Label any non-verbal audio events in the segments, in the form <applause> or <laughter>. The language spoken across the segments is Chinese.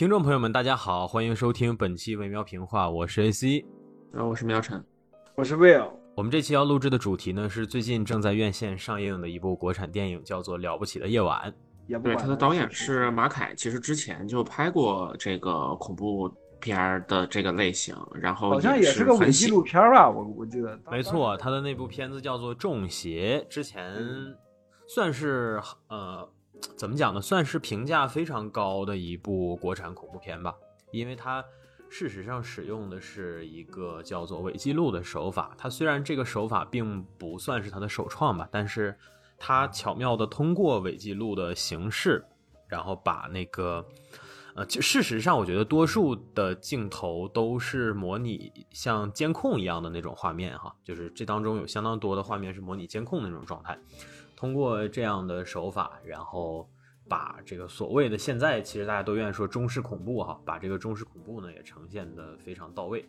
听众朋友们，大家好，欢迎收听本期《微喵评话》，我是 AC，然后我是喵晨，我是 Will。我们这期要录制的主题呢，是最近正在院线上映的一部国产电影，叫做《了不起的夜晚》。对，他的导演是马凯，其实之前就拍过这个恐怖片的这个类型，然后好像也是个伪纪录片吧，我我记得。没错，他的那部片子叫做《中邪》，之前算是呃。怎么讲呢？算是评价非常高的一部国产恐怖片吧，因为它事实上使用的是一个叫做伪记录的手法。它虽然这个手法并不算是它的首创吧，但是它巧妙的通过伪记录的形式，然后把那个呃，就事实上我觉得多数的镜头都是模拟像监控一样的那种画面哈，就是这当中有相当多的画面是模拟监控的那种状态。通过这样的手法，然后把这个所谓的现在其实大家都愿意说中式恐怖哈，把这个中式恐怖呢也呈现的非常到位，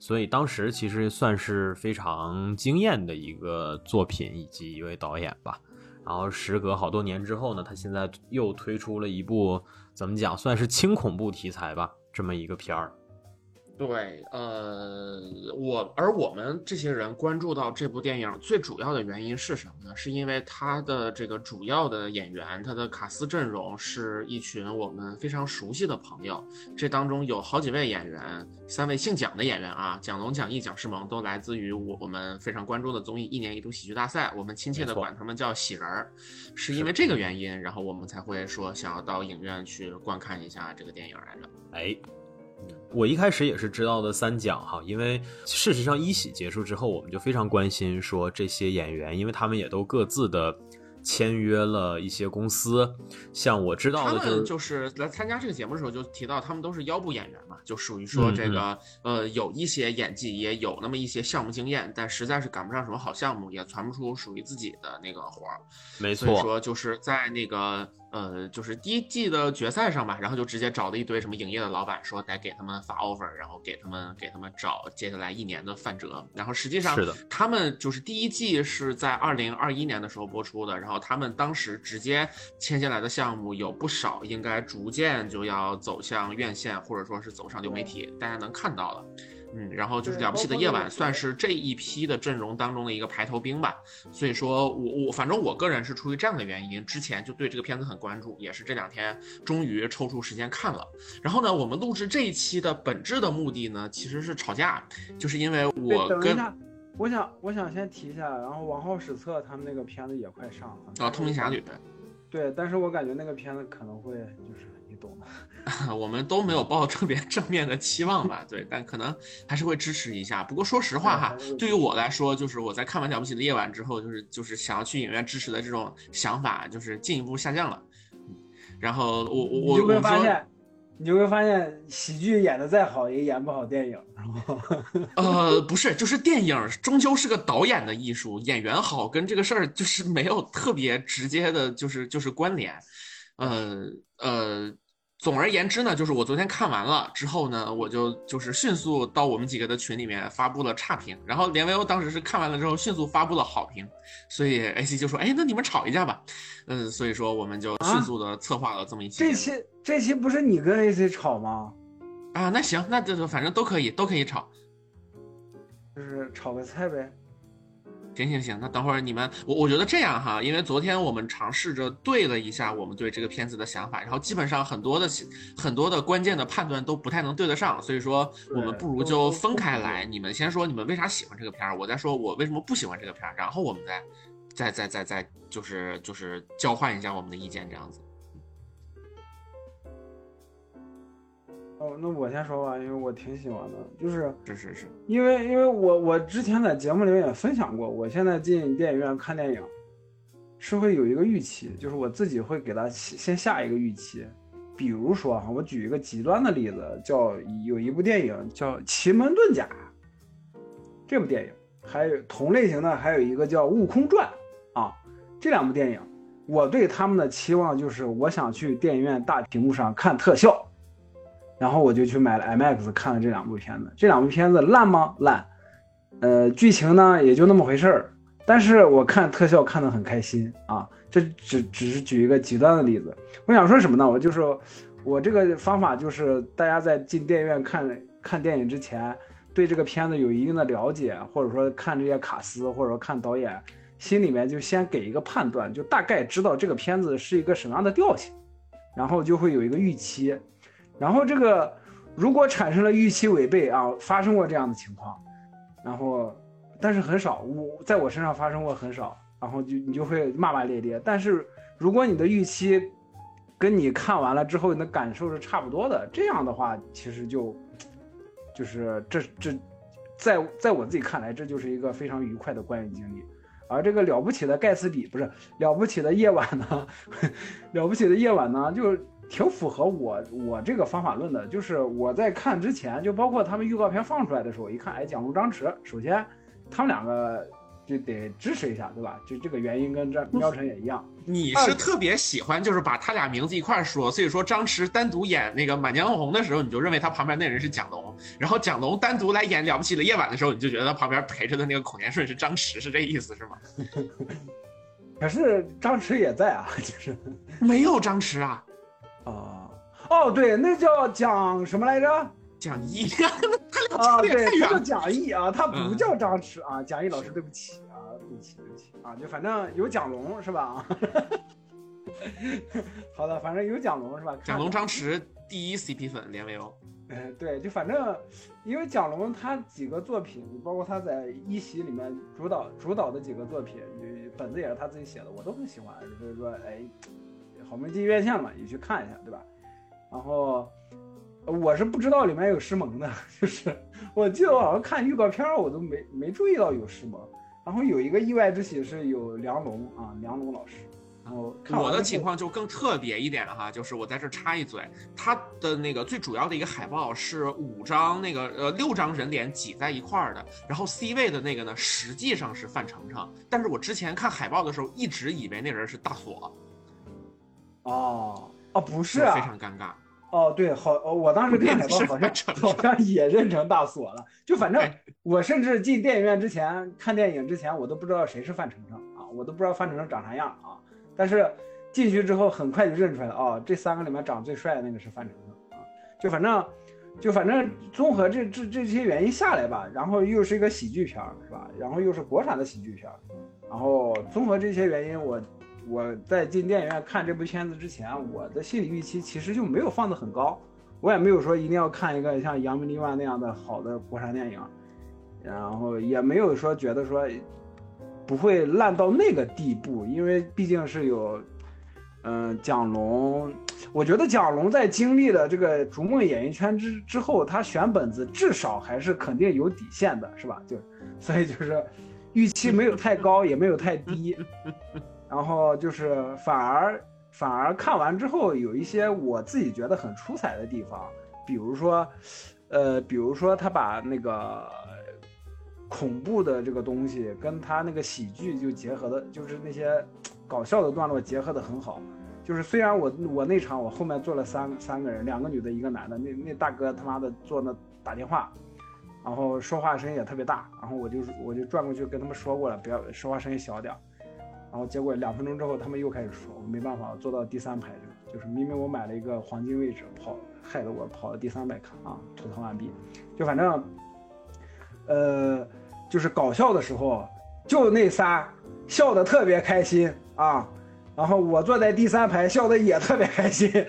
所以当时其实算是非常惊艳的一个作品以及一位导演吧。然后时隔好多年之后呢，他现在又推出了一部怎么讲，算是轻恐怖题材吧，这么一个片儿。对，呃，我而我们这些人关注到这部电影最主要的原因是什么呢？是因为它的这个主要的演员，他的卡斯阵容是一群我们非常熟悉的朋友。这当中有好几位演员，三位姓蒋的演员啊，蒋龙、蒋毅、蒋诗萌，都来自于我我们非常关注的综艺《一年一度喜剧大赛》，我们亲切的管他们叫喜人儿。是因为这个原因，然后我们才会说想要到影院去观看一下这个电影来着。哎。我一开始也是知道的三讲哈，因为事实上一喜结束之后，我们就非常关心说这些演员，因为他们也都各自的签约了一些公司，像我知道的就是就是来参加这个节目的时候就提到他们都是腰部演员嘛，就属于说这个呃有一些演技，也有那么一些项目经验，但实在是赶不上什么好项目，也传不出属于自己的那个活儿，没错，所以说就是在那个。呃，就是第一季的决赛上吧，然后就直接找了一堆什么影业的老板，说得给他们发 offer，然后给他们给他们找接下来一年的饭辙。然后实际上，是的，他们就是第一季是在二零二一年的时候播出的，然后他们当时直接签下来的项目有不少，应该逐渐就要走向院线，或者说是走上流媒体，大家能看到了。嗯，然后就是了不起的夜晚，算是这一批的阵容当中的一个排头兵吧。所以说我我反正我个人是出于这样的原因，之前就对这个片子很关注，也是这两天终于抽出时间看了。然后呢，我们录制这一期的本质的目的呢，其实是吵架，就是因为我跟我想我想先提一下，然后王浩史册他们那个片子也快上了啊，通灵侠侣。对，但是我感觉那个片子可能会就是。<laughs> 我们都没有抱特别正面的期望吧，对，但可能还是会支持一下。不过说实话哈，对于我来说，就是我在看完《了不起的夜晚》之后，就是就是想要去影院支持的这种想法，就是进一步下降了。然后我我我你就会发现，你就会发现，喜剧演的再好，也演不好电影。<laughs> 呃，不是，就是电影终究是个导演的艺术，演员好跟这个事儿就是没有特别直接的，就是就是关联。呃呃。总而言之呢，就是我昨天看完了之后呢，我就就是迅速到我们几个的群里面发布了差评，然后连维欧当时是看完了之后迅速发布了好评，所以 AC 就说：“哎，那你们吵一架吧。”嗯，所以说我们就迅速的策划了这么一期。这期这期不是你跟 AC 吵吗？啊，那行，那就反正都可以，都可以吵，就是炒个菜呗。行行行，那等会儿你们，我我觉得这样哈，因为昨天我们尝试着对了一下我们对这个片子的想法，然后基本上很多的很多的关键的判断都不太能对得上，所以说我们不如就分开来，你们先说你们为啥喜欢这个片儿，我再说我为什么不喜欢这个片儿，然后我们再再再再再就是就是交换一下我们的意见这样子。哦，那我先说吧，因为我挺喜欢的，就是是是是，因为因为我我之前在节目里面也分享过，我现在进电影院看电影，是会有一个预期，就是我自己会给他先下一个预期，比如说哈，我举一个极端的例子，叫有一部电影叫《奇门遁甲》，这部电影，还有同类型的还有一个叫《悟空传》啊，这两部电影，我对他们的期望就是我想去电影院大屏幕上看特效。然后我就去买了 IMAX 看了这两部片子，这两部片子烂吗？烂，呃，剧情呢也就那么回事儿。但是我看特效看得很开心啊，这只只是举一个极端的例子。我想说什么呢？我就说，我这个方法就是大家在进电影院看看电影之前，对这个片子有一定的了解，或者说看这些卡司，或者说看导演，心里面就先给一个判断，就大概知道这个片子是一个什么样的调性，然后就会有一个预期，然后这个如果产生了预期违背啊，发生过这样的情况，然后但是很少，我在我身上发生过很少，然后就你就会骂骂咧咧，但是如果你的预期跟你看完了之后你的感受是差不多的，这样的话其实就就是这这，在在我自己看来，这就是一个非常愉快的观影经历。而这个了不起的盖茨比不是了不起的夜晚呢，了不起的夜晚呢，<laughs> 就挺符合我我这个方法论的。就是我在看之前，就包括他们预告片放出来的时候，一看，哎，蒋龙张弛，首先他们两个就得支持一下，对吧？就这个原因跟张喵晨也一样。你是特别喜欢，就是把他俩名字一块说，所以说张弛单独演那个《满江红》的时候，你就认为他旁边那人是蒋龙；然后蒋龙单独来演《了不起的夜晚》的时候，你就觉得他旁边陪着的那个孔年顺是张弛，是这意思是吗？<laughs> 可是张弛也在啊，就是没有张弛啊，啊，哦，对，那叫蒋什么来着？蒋毅，<laughs> 啊，对，他叫了。蒋毅啊，他不嗯叫张弛啊，蒋毅老师，对不起啊，对不起，对不起啊，就反正有蒋龙是吧？<laughs> 好的，反正有蒋龙是吧？蒋龙、张弛第一 CP 粉连维欧，哎，对，就反正因为蒋龙他几个作品，包括他在一席里面主导主导的几个作品，就本子也是他自己写的，我都很喜欢。就是说，哎，好不容易进院线了嘛，也去看一下，对吧？然后呃我是不知道里面有诗萌的，就是我记得我好像看预告片儿，我都没没注意到有诗萌。然后有一个意外之喜是有梁龙啊，梁龙老师。然后看我的情况就更特别一点哈，就是我在这插一嘴，它的那个最主要的一个海报是五张那个呃六张人脸挤在一块儿的，然后 C 位的那个呢实际上是范丞丞，但是我之前看海报的时候一直以为那人是大锁，哦。哦不是啊，非常尴尬。哦，对，好，哦，我当时看海报好像好像也认成大锁了，就反正哎。我甚至进电影院之前看电影之前，我都不知道谁是范丞丞啊，我都不知道范丞丞长啥样啊，但是进去之后很快就认出来了，哦，这三个里面长最帅的那个是范丞丞啊，就反正就反正综合这这这些原因下来吧，然后又是一个喜剧片儿是吧，然后又是国产的喜剧片儿，然后综合这些原因，我我在进电影院看这部片子之前，我的心理预期其实就没有放得很高，我也没有说一定要看一个像《扬名立万》那样的好的国产电影，然后也没有说觉得说不会烂到那个地步，因为毕竟是有，嗯、蒋龙，我觉得蒋龙在经历了这个逐梦演艺圈之之后，他选本子至少还是肯定有底线的，是吧？就所以就是预期没有太高，也没有太低，然后就是反而反而看完之后有一些我自己觉得很出彩的地方，比如说，呃，比如说他把那个恐怖的这个东西跟他那个喜剧就结合的，就是那些搞笑的段落结合的很好。就是虽然我我那场我后面坐了三三个人，两个女的，一个男的，那那大哥他妈的坐那打电话，然后说话声音也特别大，然后我就我就转过去跟他们说过了，不要说话声音小点儿。然后结果两分钟之后，他们又开始说，我没办法，我坐到第三排去，就是明明我买了一个黄金位置，跑害得我跑到第三排看啊，吐槽完毕。就反正，呃，就是搞笑的时候，就那仨笑得特别开心啊，然后我坐在第三排笑得也特别开心，<laughs>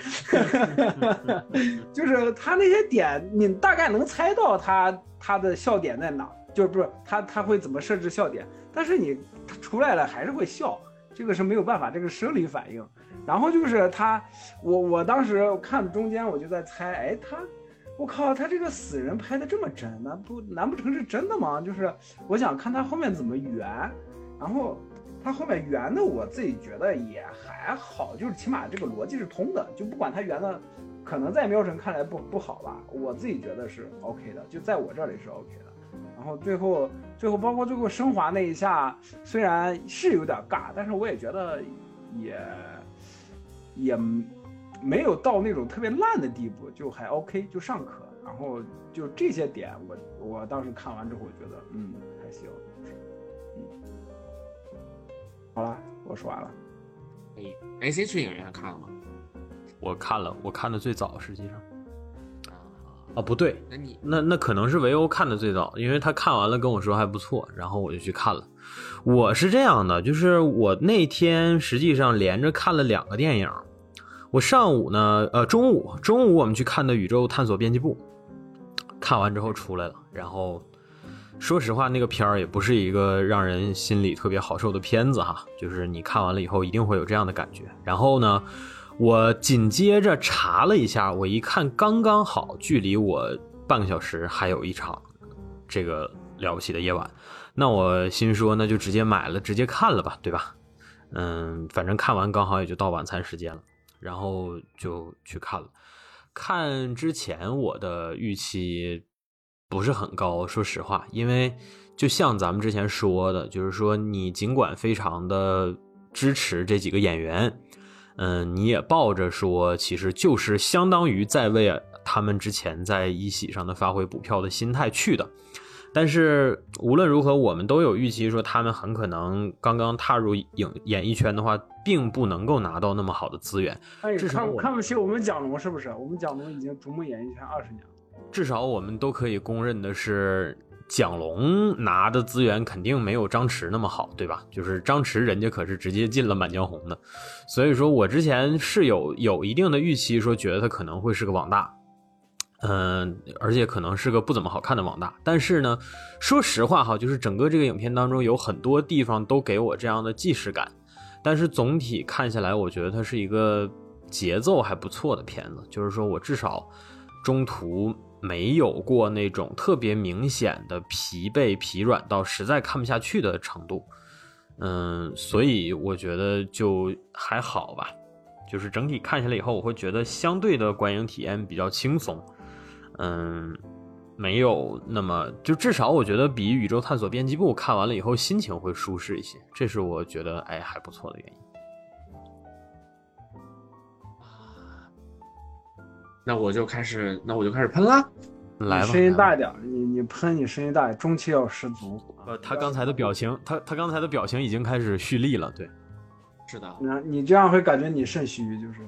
就是他那些点，你大概能猜到他他的笑点在哪，就是不是他他会怎么设置笑点，但是你他出来了还是会笑，这个是没有办法，这个生理反应。然后就是他，我我当时看中间我就在猜，哎，他，我靠，他这个死人拍的这么真，难不难不成是真的吗？就是我想看他后面怎么圆，然后他后面圆的我自己觉得也还好，就是起码这个逻辑是通的，就不管他圆的，可能在喵神看来不不好吧，我自己觉得是 OK 的，就在我这里是 OK 的。然后最后最后包括最后升华那一下，虽然是有点尬，但是我也觉得也也没有到那种特别烂的地步，就还 OK，就尚可。然后就这些点我，我当时看完之后，我觉得嗯还行，嗯，好了，我说完了。哎，AC 去影院看了吗？我看了，我看的最早，实际上。啊，不对，那你那那可能是维欧看的最早，因为他看完了跟我说还不错，然后我就去看了。我是这样的，就是我那天实际上连着看了两个电影。我上午呢，呃，中午中午我们去看的《宇宙探索编辑部》，看完之后出来了。然后说实话，那个片儿也不是一个让人心里特别好受的片子哈，就是你看完了以后一定会有这样的感觉。然后呢？我紧接着查了一下，我一看刚刚好，距离我半个小时还有一场这个了不起的夜晚，那我心说那就直接买了，直接看了吧，对吧？嗯，反正看完刚好也就到晚餐时间了，然后就去看了。看之前我的预期不是很高，说实话，因为就像咱们之前说的，就是说你尽管非常的支持这几个演员。嗯，你也抱着说，其实就是相当于在为他们之前在一喜上的发挥补票的心态去的。但是无论如何，我们都有预期说，他们很可能刚刚踏入影演艺圈的话，并不能够拿到那么好的资源。哎，看看不起我们蒋龙是不是？我们蒋龙已经逐梦演艺圈二十年了。至少我们都可以公认的是。蒋龙拿的资源肯定没有张弛那么好，对吧？就是张弛人家可是直接进了《满江红》的，所以说我之前是有有一定的预期，说觉得他可能会是个网大，嗯，而且可能是个不怎么好看的网大。但是呢，说实话哈，就是整个这个影片当中有很多地方都给我这样的既视感，但是总体看下来，我觉得它是一个节奏还不错的片子，就是说我至少中途。没有过那种特别明显的疲惫、疲软到实在看不下去的程度，嗯，所以我觉得就还好吧。就是整体看下来以后，我会觉得相对的观影体验比较轻松，嗯，没有那么就至少我觉得比《宇宙探索编辑部》看完了以后心情会舒适一些，这是我觉得哎还不错的原因。那我就开始，那我就开始喷了。来吧，声音大一点。你你喷，你声音大，中气要十足。呃，他刚才的表情，他他刚才的表情已经开始蓄力了。对，是的。那你这样会感觉你肾虚，就是。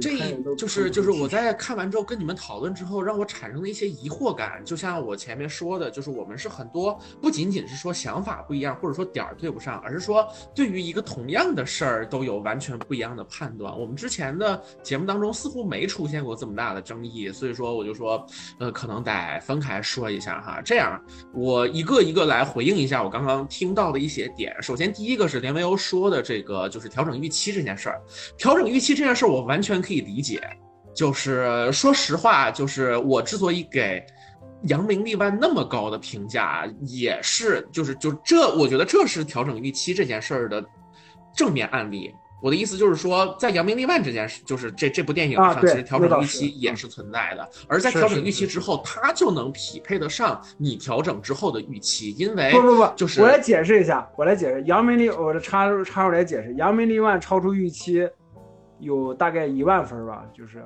这就是就是我在看完之后跟你们讨论之后，让我产生了一些疑惑感。就像我前面说的，就是我们是很多不仅仅是说想法不一样，或者说点儿对不上，而是说对于一个同样的事儿都有完全不一样的判断。我们之前的节目当中似乎没出现过这么大的争议，所以说我就说，呃，可能得分开说一下哈。这样我一个一个来回应一下我刚刚听到的一些点。首先第一个是连维欧说的这个，就是调整预期这件事儿。调整预期这件事儿，我。完全可以理解，就是说实话，就是我之所以给《扬名立万》那么高的评价，也是就是就这，我觉得这是调整预期这件事儿的正面案例。我的意思就是说，在《扬名立万》这件事，就是这这部电影上，其实调整预期也是存在的。而在调整预期之后，它就能匹配得上你调整之后的预期，因为不不不，就是我来解释一下，我来解释《扬名立》，我插入插入来解释，《扬名立万》超出预期。有大概一万分吧，就是，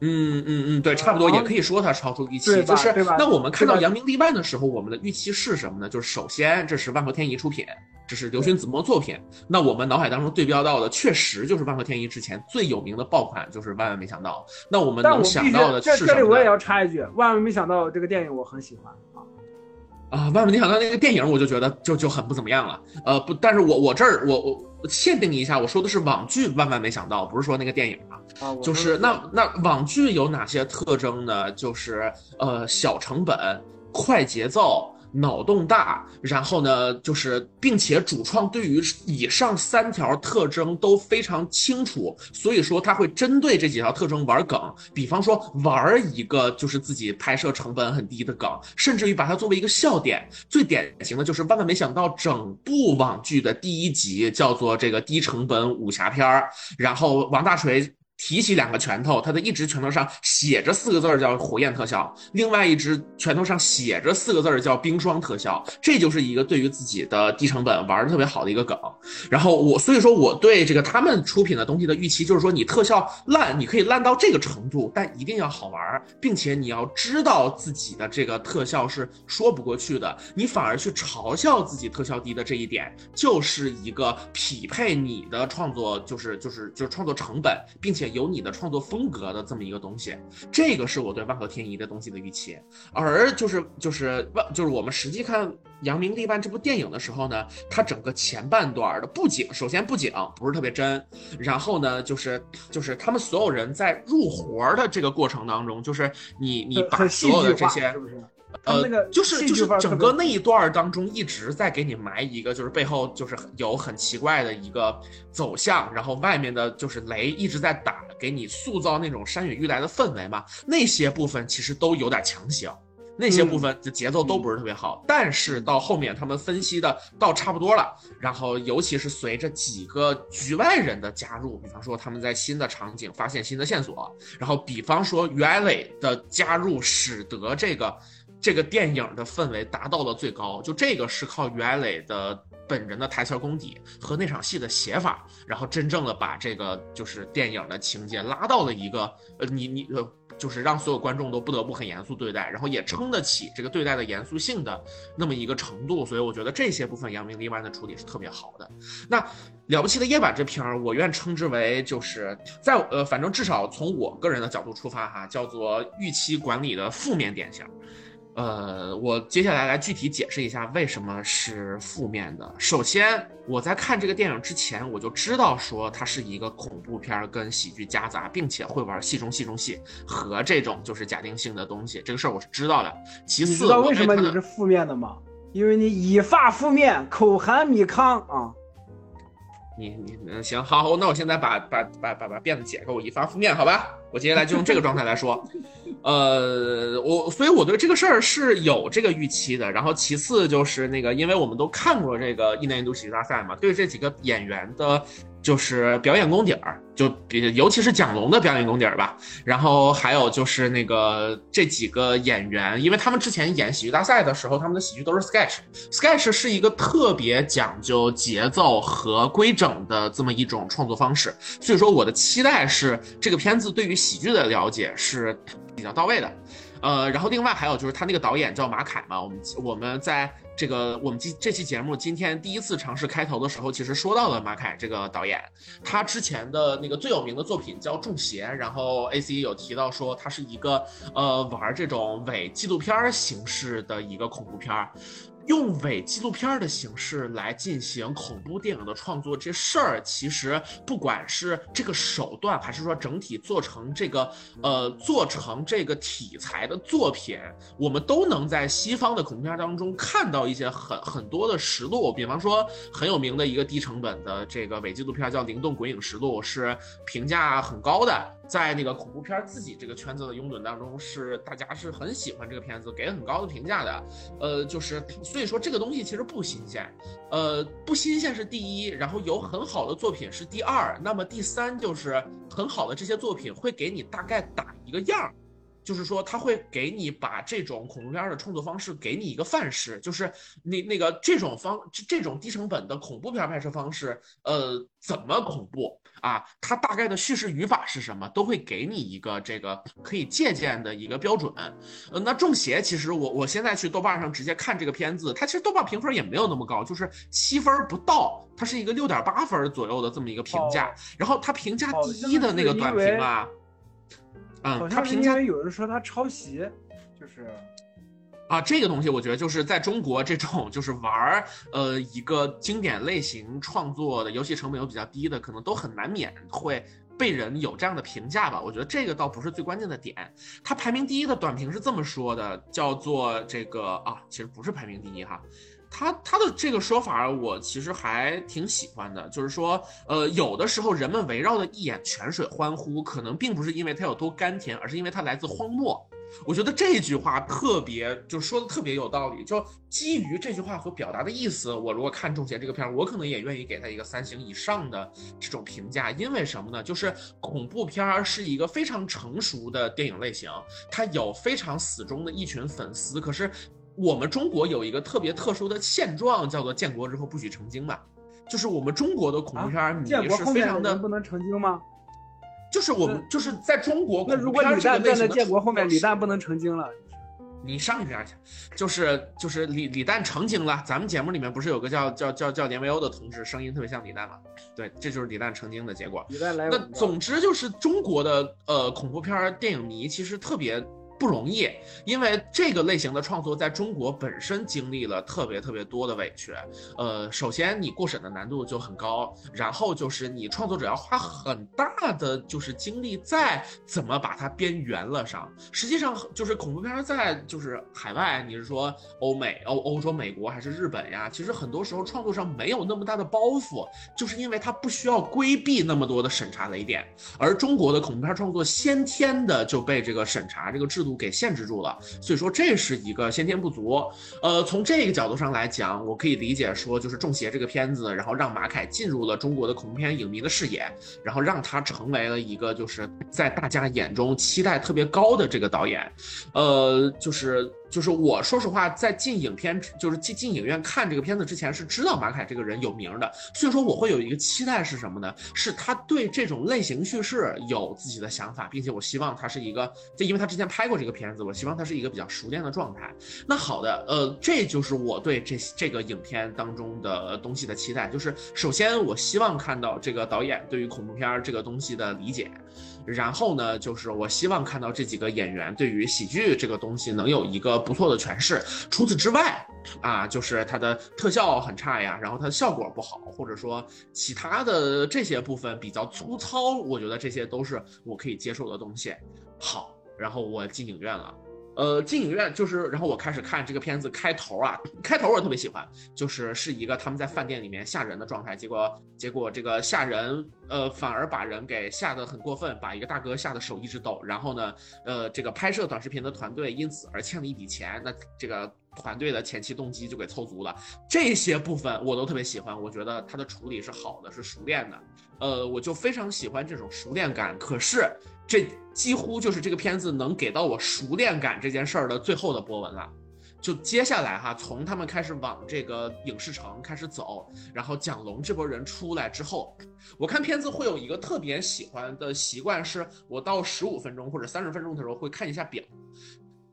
嗯嗯嗯，对，差不多也可以说它超出预期，就是那我们看到扬名立万的时候，我们的预期是什么呢？就是首先这是万和天宜出品，这是刘勋子墨作品，那我们脑海当中对标到的确实就是万和天宜之前最有名的爆款，就是万万没想到。那我们能想到的是什么？这里我也要插一句，万万没想到这个电影我很喜欢啊。啊，万万没想到那个电影，我就觉得就就很不怎么样了。呃，不，但是我我这儿我我限定一下，我说的是网剧，万万没想到，不是说那个电影啊。啊，就是那那网剧有哪些特征呢？就是呃，小成本，快节奏。脑洞大，然后呢，就是并且主创对于以上三条特征都非常清楚，所以说他会针对这几条特征玩梗，比方说玩一个就是自己拍摄成本很低的梗，甚至于把它作为一个笑点。最典型的就是万万没想到，整部网剧的第一集叫做这个低成本武侠片儿，然后王大锤。提起两个拳头，他的一只拳头上写着四个字儿叫火焰特效，另外一只拳头上写着四个字儿叫冰霜特效。这就是一个对于自己的低成本玩的特别好的一个梗。然后我所以说我对这个他们出品的东西的预期就是说，你特效烂，你可以烂到这个程度，但一定要好玩，并且你要知道自己的这个特效是说不过去的。你反而去嘲笑自己特效低的这一点，就是一个匹配你的创作，就是就是就是创作成本，并且。有你的创作风格的这么一个东西，这个是我对万合天宜的东西的预期。而就是就是万就是我们实际看《扬名立万》这部电影的时候呢，它整个前半段的布景，首先布景不是特别真，然后呢就是就是他们所有人在入活的这个过程当中，就是你你把所有的这些。是不是？呃，就是就是整个那一段当中一直在给你埋一个，就是背后就是有很奇怪的一个走向，然后外面的就是雷一直在打，给你塑造那种山雨欲来的氛围嘛。那些部分其实都有点强行，那些部分的节奏都不是特别好。但是到后面他们分析的到差不多了，然后尤其是随着几个局外人的加入，比方说他们在新的场景发现新的线索，然后比方说于爱磊的加入，使得这个。这个电影的氛围达到了最高，就这个是靠于爱磊的本人的台词功底和那场戏的写法，然后真正的把这个就是电影的情节拉到了一个呃，你你呃，就是让所有观众都不得不很严肃对待，然后也撑得起这个对待的严肃性的那么一个程度，所以我觉得这些部分扬名立万的处理是特别好的。那了不起的夜晚这片儿，我愿称之为就是在呃，反正至少从我个人的角度出发哈，叫做预期管理的负面典型。呃，我接下来来具体解释一下为什么是负面的。首先，我在看这个电影之前，我就知道说它是一个恐怖片跟喜剧夹杂，并且会玩戏中戏中戏和这种就是假定性的东西，这个事儿我是知道的。其次，你知道为什么你是负面的吗？因为你以发负面，口含米糠啊。你你嗯行好，那我现在把把把把把辫子解开，我一发负面，好吧？我接下来就用这个状态来说，呃，我所以我对这个事儿是有这个预期的。然后其次就是那个，因为我们都看过这个一年一度喜剧大赛嘛，对这几个演员的。就是表演功底儿，就比尤其是蒋龙的表演功底儿吧。然后还有就是那个这几个演员，因为他们之前演喜剧大赛的时候，他们的喜剧都是 sketch。sketch 是一个特别讲究节奏和规整的这么一种创作方式，所以说我的期待是这个片子对于喜剧的了解是比较到位的。呃，然后另外还有就是他那个导演叫马凯嘛，我们我们在。这个我们今这期节目今天第一次尝试开头的时候，其实说到了马凯这个导演，他之前的那个最有名的作品叫《中邪》，然后 A C 有提到说他是一个呃玩这种伪纪录片形式的一个恐怖片儿。用伪纪录片的形式来进行恐怖电影的创作，这事儿其实不管是这个手段，还是说整体做成这个，呃，做成这个题材的作品，我们都能在西方的恐怖片当中看到一些很很多的实录。比方说很有名的一个低成本的这个伪纪录片叫《灵动鬼影实录》，是评价很高的。在那个恐怖片自己这个圈子的拥趸当中，是大家是很喜欢这个片子，给很高的评价的。呃，就是所以说这个东西其实不新鲜，呃，不新鲜是第一，然后有很好的作品是第二，那么第三就是很好的这些作品会给你大概打一个样儿。就是说，他会给你把这种恐怖片的创作方式给你一个范式，就是那那个这种方这种低成本的恐怖片拍摄方式，呃，怎么恐怖啊？它大概的叙事语法是什么，都会给你一个这个可以借鉴的一个标准。呃，那中邪其实我我现在去豆瓣上直接看这个片子，它其实豆瓣评分也没有那么高，就是七分不到，它是一个六点八分左右的这么一个评价。然后它评价第一的那个短评啊。嗯，他评价有人说他抄袭，就是啊，这个东西我觉得就是在中国这种就是玩儿呃一个经典类型创作的游戏成本又比较低的，可能都很难免会被人有这样的评价吧。我觉得这个倒不是最关键的点。他排名第一的短评是这么说的，叫做这个啊，其实不是排名第一哈。他他的这个说法，我其实还挺喜欢的，就是说，呃，有的时候人们围绕的一眼泉水欢呼，可能并不是因为它有多甘甜，而是因为它来自荒漠。我觉得这句话特别，就说的特别有道理。就基于这句话所表达的意思，我如果看《中邪》这个片儿，我可能也愿意给他一个三星以上的这种评价。因为什么呢？就是恐怖片儿是一个非常成熟的电影类型，它有非常死忠的一群粉丝，可是。我们中国有一个特别特殊的现状，叫做建国之后不许成精嘛，就是我们中国的恐怖片迷是非常的不能成精吗？就是我们就是在中国，那如果李诞站在建国后面，李诞不能成精了？你上一边去，就是就是李李诞成精了。咱们节目里面不是有个叫叫叫叫连维欧的同志，声音特别像李诞吗？对，这就是李诞成精的结果。李诞来，那总之就是中国的呃恐怖片电影迷其实特别。不容易，因为这个类型的创作在中国本身经历了特别特别多的委屈。呃，首先你过审的难度就很高，然后就是你创作者要花很大的就是精力在怎么把它编圆了上。实际上就是恐怖片在就是海外，你是说欧美、欧欧洲、美国还是日本呀？其实很多时候创作上没有那么大的包袱，就是因为它不需要规避那么多的审查雷点。而中国的恐怖片创作先天的就被这个审查这个制度给限制住了，所以说这是一个先天不足。呃，从这个角度上来讲，我可以理解说，就是《中邪》这个片子，然后让马凯进入了中国的恐怖片影迷的视野，然后让他成为了一个就是在大家眼中期待特别高的这个导演。呃，就是。就是我说实话，在进影片，就是进进影院看这个片子之前，是知道马凯这个人有名的，所以说我会有一个期待是什么呢？是他对这种类型叙事有自己的想法，并且我希望他是一个，就因为他之前拍过这个片子，我希望他是一个比较熟练的状态。那好的，呃，这就是我对这这个影片当中的东西的期待，就是首先我希望看到这个导演对于恐怖片这个东西的理解。然后呢，就是我希望看到这几个演员对于喜剧这个东西能有一个不错的诠释。除此之外，啊，就是它的特效很差呀，然后它的效果不好，或者说其他的这些部分比较粗糙，我觉得这些都是我可以接受的东西。好，然后我进影院了。呃，进影院就是，然后我开始看这个片子开头啊，开头我特别喜欢，就是是一个他们在饭店里面吓人的状态，结果结果这个吓人，呃，反而把人给吓得很过分，把一个大哥吓得手一直抖，然后呢，呃，这个拍摄短视频的团队因此而欠了一笔钱，那这个团队的前期动机就给凑足了，这些部分我都特别喜欢，我觉得他的处理是好的，是熟练的，呃，我就非常喜欢这种熟练感，可是。这几乎就是这个片子能给到我熟练感这件事儿的最后的波纹了。就接下来哈，从他们开始往这个影视城开始走，然后蒋龙这波人出来之后，我看片子会有一个特别喜欢的习惯，是我到十五分钟或者三十分钟的时候会看一下表，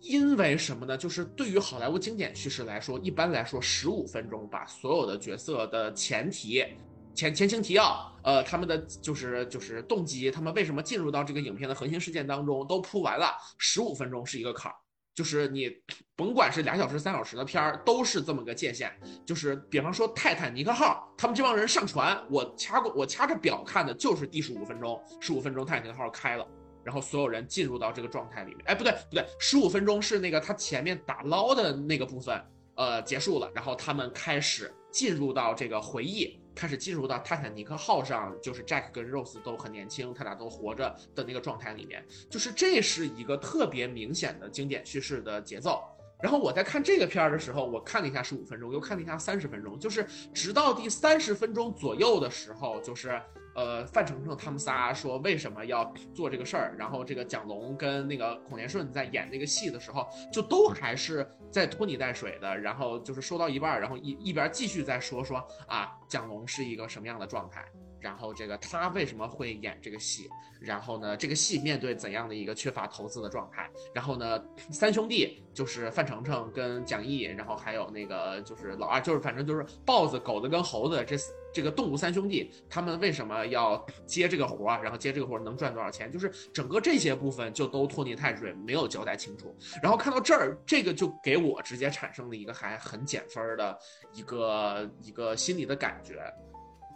因为什么呢？就是对于好莱坞经典叙事来说，一般来说十五分钟把所有的角色的前提。前前情提要，呃，他们的就是就是动机，他们为什么进入到这个影片的核心事件当中，都铺完了。十五分钟是一个坎儿，就是你甭管是俩小时、三小时的片儿，都是这么个界限。就是比方说泰坦尼克号，他们这帮人上船，我掐过，我掐着表看的就是第十五分钟，十五分钟泰坦尼克号开了，然后所有人进入到这个状态里面。哎，不对不对，十五分钟是那个他前面打捞的那个部分，呃，结束了，然后他们开始进入到这个回忆。开始进入到泰坦尼克号上，就是 Jack 跟 Rose 都很年轻，他俩都活着的那个状态里面，就是这是一个特别明显的经典叙事的节奏。然后我在看这个片儿的时候，我看了一下十五分钟，又看了一下三十分钟，就是直到第三十分钟左右的时候，就是。呃，范丞丞他们仨说为什么要做这个事儿，然后这个蒋龙跟那个孔连顺在演那个戏的时候，就都还是在拖泥带水的，然后就是说到一半，然后一一边继续在说说啊，蒋龙是一个什么样的状态。然后这个他为什么会演这个戏？然后呢，这个戏面对怎样的一个缺乏投资的状态？然后呢，三兄弟就是范丞丞跟蒋毅，然后还有那个就是老二，就是反正就是豹子、狗子跟猴子这这个动物三兄弟，他们为什么要接这个活儿？然后接这个活儿能赚多少钱？就是整个这些部分就都拖泥带水，没有交代清楚。然后看到这儿，这个就给我直接产生了一个还很减分的一个一个心理的感觉。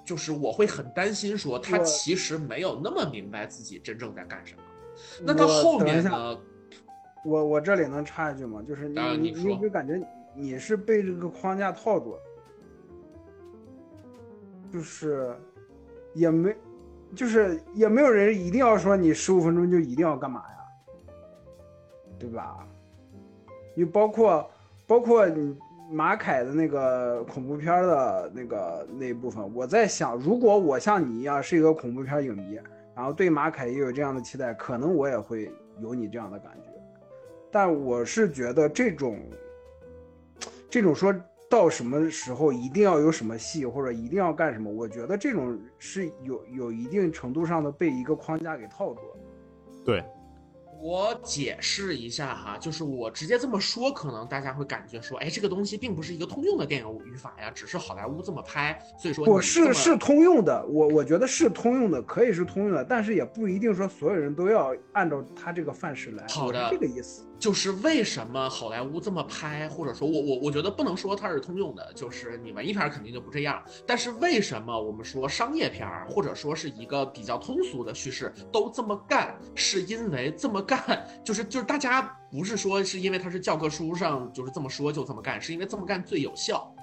就是我会很担心，说他其实没有那么明白自己真正在干什么。那到后面呢？我我这里能插一句吗？就是你你你就感觉你是被这个框架套住，就是也没，就是也没有人一定要说你十五分钟就一定要干嘛呀，对吧？你包括包括你。马凯的那个恐怖片的那个那一部分，我在想，如果我像你一样是一个恐怖片影迷，然后对马凯也有这样的期待，可能我也会有你这样的感觉。但我是觉得这种，这种说到什么时候一定要有什么戏或者一定要干什么，我觉得这种是有有一定程度上的被一个框架给套住了。对，我解释一下哈，就是我直接这么说，可能大家会感觉说，哎，这个东西并不是一个通用的电影语法呀，只是好莱坞这么拍，所以说我是是通用的。我我觉得是通用的，可以是通用的，但是也不一定说所有人都要按照他这个范式来。好的，这个意思。就是为什么好莱坞这么拍，或者说我我我觉得不能说它是通用的，就是你文艺片肯定就不这样。但是为什么我们说商业片儿或者说是一个比较通俗的叙事都这么干，是因为这么干 <laughs> 就是就是大家不是说是因为它是教科书上就是这么说就这么干，是因为这么干最有效。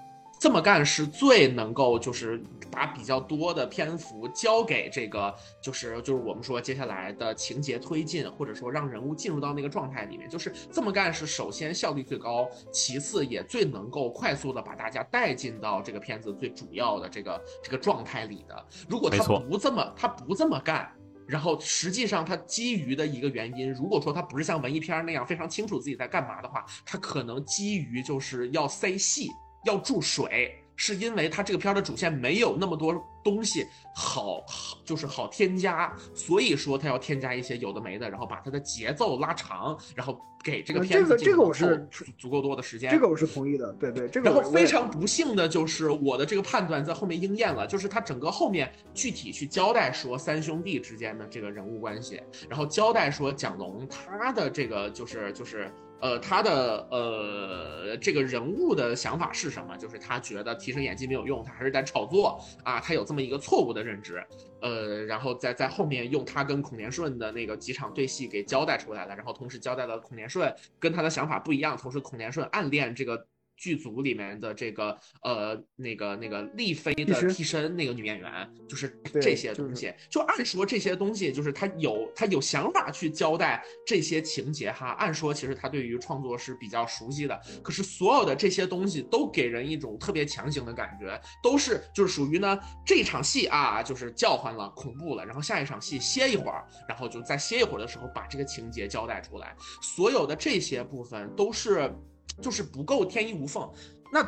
这么干是最能够，就是把比较多的篇幅交给这个，就是就是我们说接下来的情节推进，或者说让人物进入到那个状态里面，就是这么干是首先效率最高，其次也最能够快速的把大家带进到这个片子最主要的这个这个状态里的。如果他不这么他不这么干，然后实际上他基于的一个原因，如果说他不是像文艺片那样非常清楚自己在干嘛的话，他可能基于就是要塞戏。要注水，是因为它这个片儿的主线没有那么多东西好好就是好添加，所以说它要添加一些有的没的，然后把它的节奏拉长，然后给这个片子这个我是足够多的时间。这个我是同意的，对对。这个然后非常不幸的就是我的这个判断在后面应验了，就是它整个后面具体去交代说三兄弟之间的这个人物关系，然后交代说蒋龙他的这个就是就是。呃，他的呃这个人物的想法是什么？就是他觉得提升演技没有用，他还是在炒作啊，他有这么一个错误的认知。呃，然后在在后面用他跟孔连顺的那个几场对戏给交代出来了，然后同时交代了孔连顺跟他的想法不一样，同时孔连顺暗恋这个。剧组里面的这个呃那个那个丽妃的替身那个女演员，就是这些东西。就按说这些东西，就是他有他有想法去交代这些情节哈。按说其实他对于创作是比较熟悉的。可是所有的这些东西都给人一种特别强行的感觉，都是就是属于呢这场戏啊就是叫唤了恐怖了，然后下一场戏歇一会儿，然后就再歇一会儿的时候把这个情节交代出来。所有的这些部分都是。就是不够天衣无缝，那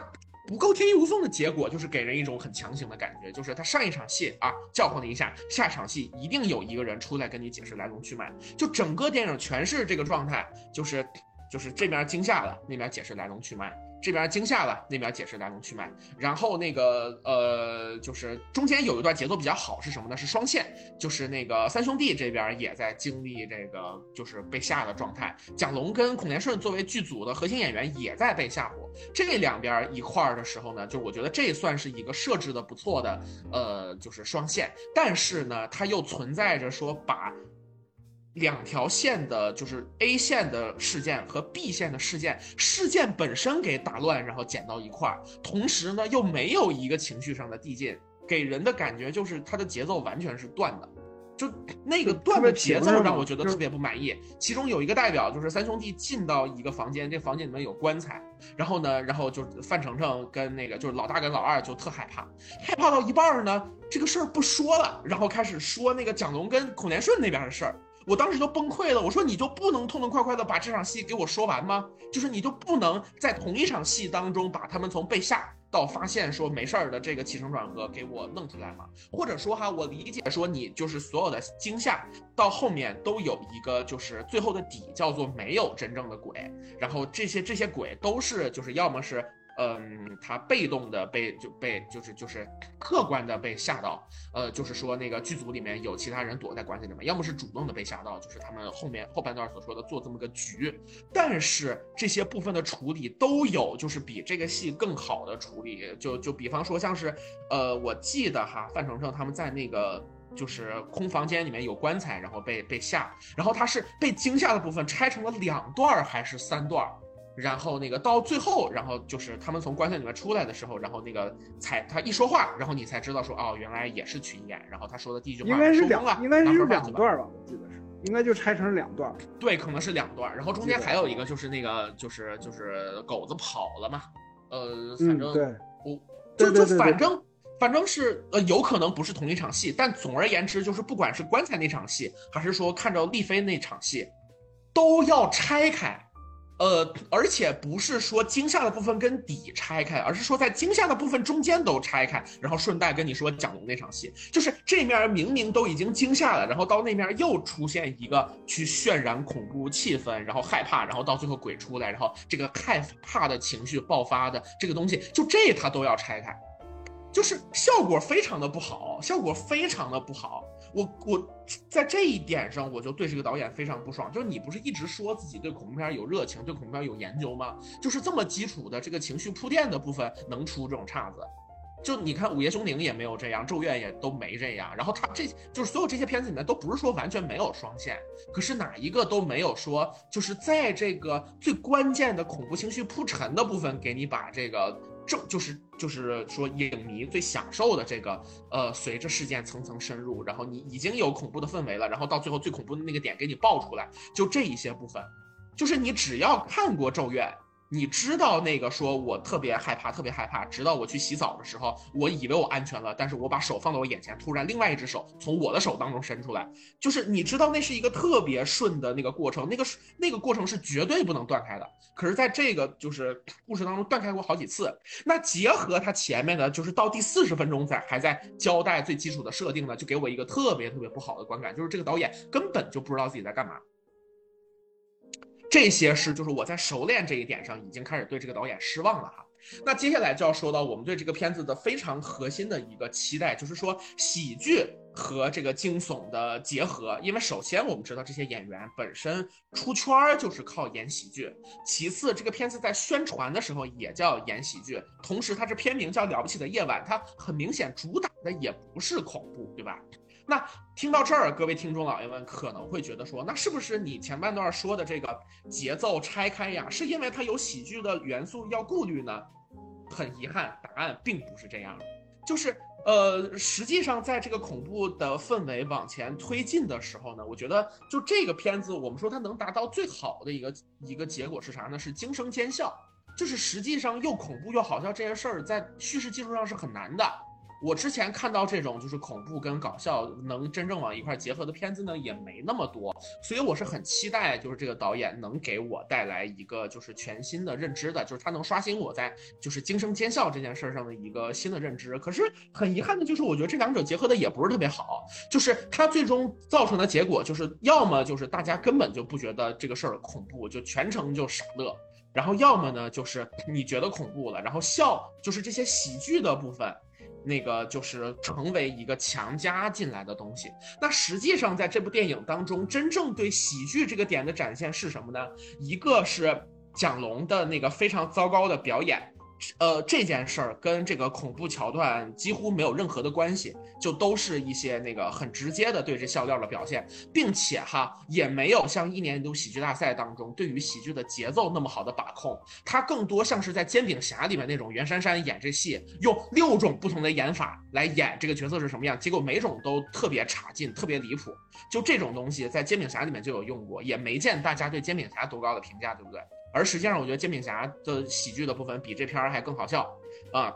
不够天衣无缝的结果就是给人一种很强行的感觉，就是他上一场戏啊叫唤了一下，下场戏一定有一个人出来跟你解释来龙去脉，就整个电影全是这个状态，就是就是这边惊吓了，那边解释来龙去脉。这边惊吓了，那边解释来龙去脉，然后那个呃，就是中间有一段节奏比较好是什么呢？是双线，就是那个三兄弟这边也在经历这个就是被吓的状态，蒋龙跟孔连顺作为剧组的核心演员也在被吓唬，这两边一块儿的时候呢，就我觉得这算是一个设置的不错的，呃，就是双线，但是呢，它又存在着说把。两条线的，就是 A 线的事件和 B 线的事件，事件本身给打乱，然后剪到一块儿，同时呢又没有一个情绪上的递进，给人的感觉就是它的节奏完全是断的，就那个断的节奏让我觉得特别不满意。其中有一个代表就是三兄弟进到一个房间，这房间里面有棺材，然后呢，然后就范丞丞跟那个就是老大跟老二就特害怕，害怕到一半呢，这个事儿不说了，然后开始说那个蒋龙跟孔连顺那边的事儿。我当时就崩溃了，我说你就不能痛痛快快的把这场戏给我说完吗？就是你就不能在同一场戏当中把他们从被吓到发现说没事儿的这个起承转合给我弄出来吗？或者说哈，我理解说你就是所有的惊吓到后面都有一个就是最后的底叫做没有真正的鬼，然后这些这些鬼都是就是要么是。嗯，他被动的被就被就是就是客观的被吓到，呃，就是说那个剧组里面有其他人躲在棺材里面，要么是主动的被吓到，就是他们后面后半段所说的做这么个局。但是这些部分的处理都有，就是比这个戏更好的处理。就就比方说像是，呃，我记得哈，范丞丞他们在那个就是空房间里面有棺材，然后被被吓，然后他是被惊吓的部分拆成了两段还是三段？然后那个到最后，然后就是他们从棺材里面出来的时候，然后那个才他一说话，然后你才知道说哦，原来也是群演。然后他说的第一句话应该是两，应该是两段吧，我记得是，应该就拆成两段。对，可能是两段。然后中间还有一个就是那个就是就是狗子跑了嘛，呃，反正我就就反正反正是呃有可能不是同一场戏，但总而言之就是不管是棺材那场戏，还是说看着丽妃那场戏，都要拆开。呃，而且不是说惊吓的部分跟底拆开，而是说在惊吓的部分中间都拆开，然后顺带跟你说蒋龙那场戏，就是这面明明都已经惊吓了，然后到那面又出现一个去渲染恐怖气氛，然后害怕，然后到最后鬼出来，然后这个害怕的情绪爆发的这个东西，就这他都要拆开，就是效果非常的不好，效果非常的不好。我我在这一点上，我就对这个导演非常不爽。就是你不是一直说自己对恐怖片有热情，对恐怖片有研究吗？就是这么基础的这个情绪铺垫的部分，能出这种岔子？就你看《午夜凶铃》也没有这样，《咒怨》也都没这样。然后他这就是所有这些片子里面都不是说完全没有双线，可是哪一个都没有说，就是在这个最关键的恐怖情绪铺陈的部分，给你把这个。正就是就是说，影迷最享受的这个，呃，随着事件层层深入，然后你已经有恐怖的氛围了，然后到最后最恐怖的那个点给你爆出来，就这一些部分，就是你只要看过《咒怨》。你知道那个说，我特别害怕，特别害怕，直到我去洗澡的时候，我以为我安全了，但是我把手放到我眼前，突然另外一只手从我的手当中伸出来，就是你知道那是一个特别顺的那个过程，那个那个过程是绝对不能断开的。可是在这个就是故事当中断开过好几次。那结合他前面的就是到第四十分钟在还在交代最基础的设定呢，就给我一个特别特别不好的观感，就是这个导演根本就不知道自己在干嘛。这些是就是我在熟练这一点上已经开始对这个导演失望了哈。那接下来就要说到我们对这个片子的非常核心的一个期待，就是说喜剧和这个惊悚的结合。因为首先我们知道这些演员本身出圈儿就是靠演喜剧，其次这个片子在宣传的时候也叫演喜剧，同时它这片名叫《了不起的夜晚》，它很明显主打的也不是恐怖，对吧？那听到这儿，各位听众老爷们可能会觉得说，那是不是你前半段说的这个节奏拆开呀，是因为它有喜剧的元素要顾虑呢？很遗憾，答案并不是这样。就是呃，实际上在这个恐怖的氛围往前推进的时候呢，我觉得就这个片子，我们说它能达到最好的一个一个结果是啥呢？是惊声尖笑。就是实际上又恐怖又好笑这件事儿，在叙事技术上是很难的。我之前看到这种就是恐怖跟搞笑能真正往一块结合的片子呢，也没那么多，所以我是很期待，就是这个导演能给我带来一个就是全新的认知的，就是他能刷新我在就是惊声尖笑这件事上的一个新的认知。可是很遗憾的就是，我觉得这两者结合的也不是特别好，就是它最终造成的结果就是，要么就是大家根本就不觉得这个事儿恐怖，就全程就傻乐，然后要么呢就是你觉得恐怖了，然后笑，就是这些喜剧的部分。那个就是成为一个强加进来的东西。那实际上在这部电影当中，真正对喜剧这个点的展现是什么呢？一个是蒋龙的那个非常糟糕的表演。呃，这件事儿跟这个恐怖桥段几乎没有任何的关系，就都是一些那个很直接的对这笑料的表现，并且哈也没有像一年一度喜剧大赛当中对于喜剧的节奏那么好的把控，它更多像是在煎饼侠里面那种袁姗姗演这戏，用六种不同的演法来演这个角色是什么样，结果每种都特别差劲，特别离谱。就这种东西在煎饼侠里面就有用过，也没见大家对煎饼侠多高的评价，对不对？而实际上，我觉得煎饼侠的喜剧的部分比这片儿还更好笑，啊，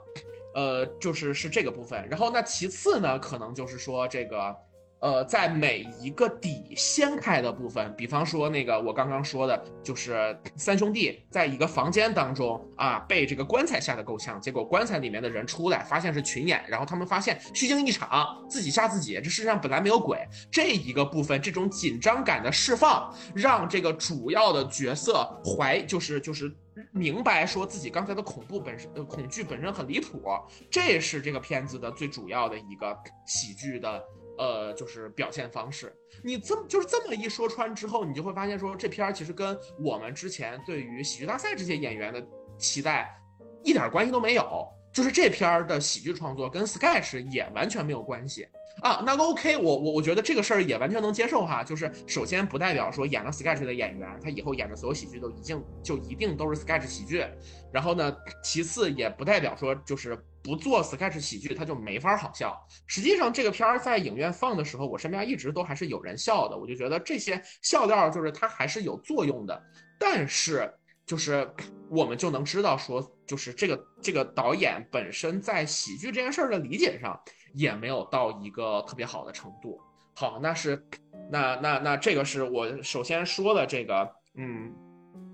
呃，就是是这个部分。然后那其次呢，可能就是说这个。呃，在每一个底掀开的部分，比方说那个我刚刚说的，就是三兄弟在一个房间当中啊，被这个棺材吓得够呛，结果棺材里面的人出来，发现是群演，然后他们发现虚惊一场，自己吓自己，这世界上本来没有鬼。这一个部分，这种紧张感的释放，让这个主要的角色怀就是就是明白说自己刚才的恐怖本身，呃，恐惧本身很离谱，这是这个片子的最主要的一个喜剧的。呃，就是表现方式，你这么就是这么一说穿之后，你就会发现说这片儿其实跟我们之前对于喜剧大赛这些演员的期待一点关系都没有，就是这片儿的喜剧创作跟 sketch 也完全没有关系啊。那 OK，我我我觉得这个事儿也完全能接受哈。就是首先不代表说演了 sketch 的演员，他以后演的所有喜剧都已经就一定都是 sketch 喜剧。然后呢，其次也不代表说就是。不做 sketch 喜剧，它就没法好笑。实际上，这个片儿在影院放的时候，我身边一直都还是有人笑的。我就觉得这些笑料就是它还是有作用的。但是，就是我们就能知道说，就是这个这个导演本身在喜剧这件事儿的理解上，也没有到一个特别好的程度。好，那是那那那这个是我首先说的这个，嗯。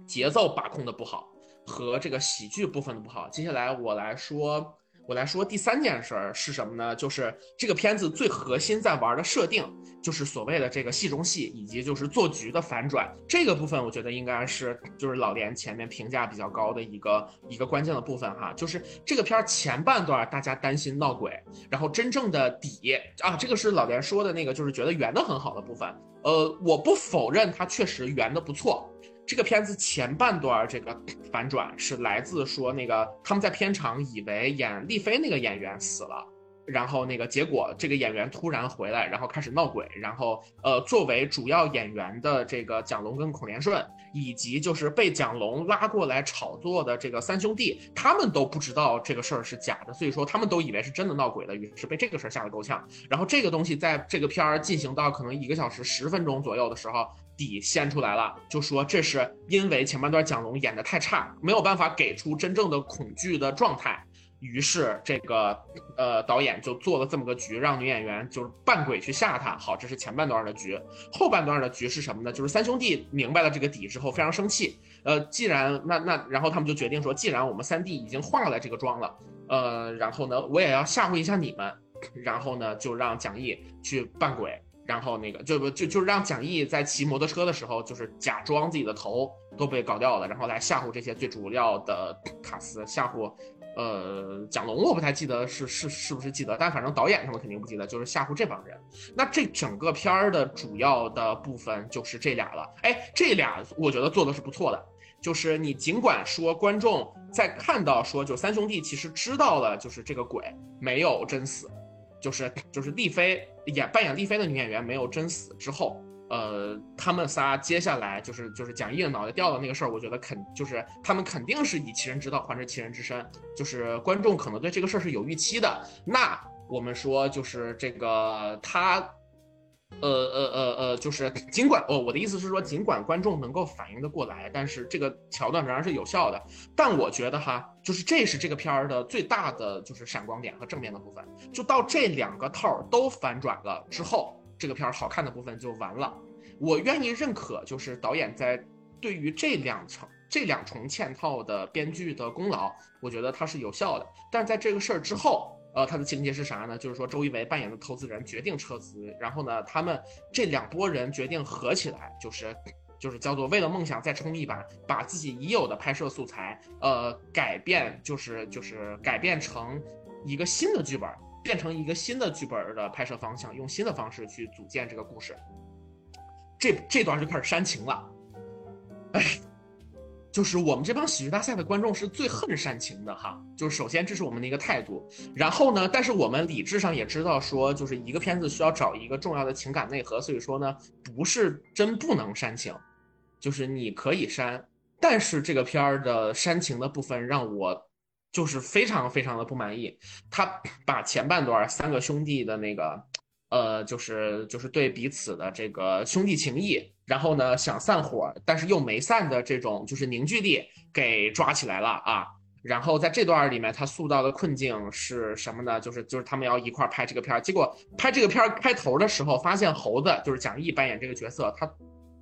节奏把控的不好和这个喜剧部分的不好。接下来我来说。我来说第三件事儿是什么呢？就是这个片子最核心在玩的设定，就是所谓的这个戏中戏，以及就是做局的反转。这个部分我觉得应该是就是老连前面评价比较高的一个一个关键的部分哈。就是这个片儿前半段大家担心闹鬼，然后真正的底啊，这个是老连说的那个，就是觉得圆的很好的部分。呃，我不否认它确实圆的不错。这个片子前半段这个 <clears throat> 反转是来自说那个他们在片场以为演丽妃那个演员死了，然后那个结果这个演员突然回来，然后开始闹鬼，然后呃作为主要演员的这个蒋龙跟孔连顺，以及就是被蒋龙拉过来炒作的这个三兄弟，他们都不知道这个事儿是假的，所以说他们都以为是真的闹鬼了，于是被这个事儿吓得够呛。然后这个东西在这个片儿进行到可能一个小时十分钟左右的时候。底掀出来了，就说这是因为前半段蒋龙演的太差，没有办法给出真正的恐惧的状态，于是这个呃导演就做了这么个局，让女演员就是扮鬼去吓他。好，这是前半段的局，后半段的局是什么呢？就是三兄弟明白了这个底之后非常生气，呃，既然那那然后他们就决定说，既然我们三弟已经化了这个妆了，呃，然后呢我也要吓唬一下你们，然后呢就让蒋毅去扮鬼。然后那个就不就就是让蒋毅在骑摩托车的时候，就是假装自己的头都被搞掉了，然后来吓唬这些最主要的卡司，吓唬，呃，蒋龙我不太记得是是是不是记得，但反正导演他们肯定不记得，就是吓唬这帮人。那这整个片儿的主要的部分就是这俩了。哎，这俩我觉得做的是不错的，就是你尽管说观众在看到说就三兄弟其实知道了，就是这个鬼没有真死。就是就是丽妃演扮演丽妃的女演员没有真死之后，呃，他们仨接下来就是就是蒋毅的脑袋掉的那个事儿，我觉得肯就是他们肯定是以其人之道还治其人之身，就是观众可能对这个事儿是有预期的。那我们说就是这个他。呃呃呃呃，就是尽管哦，我的意思是说，尽管观众能够反应得过来，但是这个桥段仍然是有效的。但我觉得哈，就是这是这个片儿的最大的就是闪光点和正面的部分。就到这两个套都反转了之后，这个片儿好看的部分就完了。我愿意认可，就是导演在对于这两层这两重嵌套的编剧的功劳，我觉得它是有效的。但在这个事儿之后。呃，他的情节是啥呢？就是说，周一围扮演的投资人决定撤资，然后呢，他们这两拨人决定合起来，就是，就是叫做为了梦想再冲一把，把自己已有的拍摄素材，呃，改变，就是就是改变成一个新的剧本，变成一个新的剧本的拍摄方向，用新的方式去组建这个故事。这这段就开始煽情了，哎。<laughs> 就是我们这帮喜剧大赛的观众是最恨煽情的哈，就是首先这是我们的一个态度，然后呢，但是我们理智上也知道说，就是一个片子需要找一个重要的情感内核，所以说呢，不是真不能煽情，就是你可以煽，但是这个片儿的煽情的部分让我就是非常非常的不满意，他把前半段三个兄弟的那个。呃，就是就是对彼此的这个兄弟情谊，然后呢想散伙，但是又没散的这种就是凝聚力给抓起来了啊。然后在这段里面，他塑造的困境是什么呢？就是就是他们要一块拍这个片儿，结果拍这个片儿开头的时候，发现猴子就是蒋毅扮演这个角色，他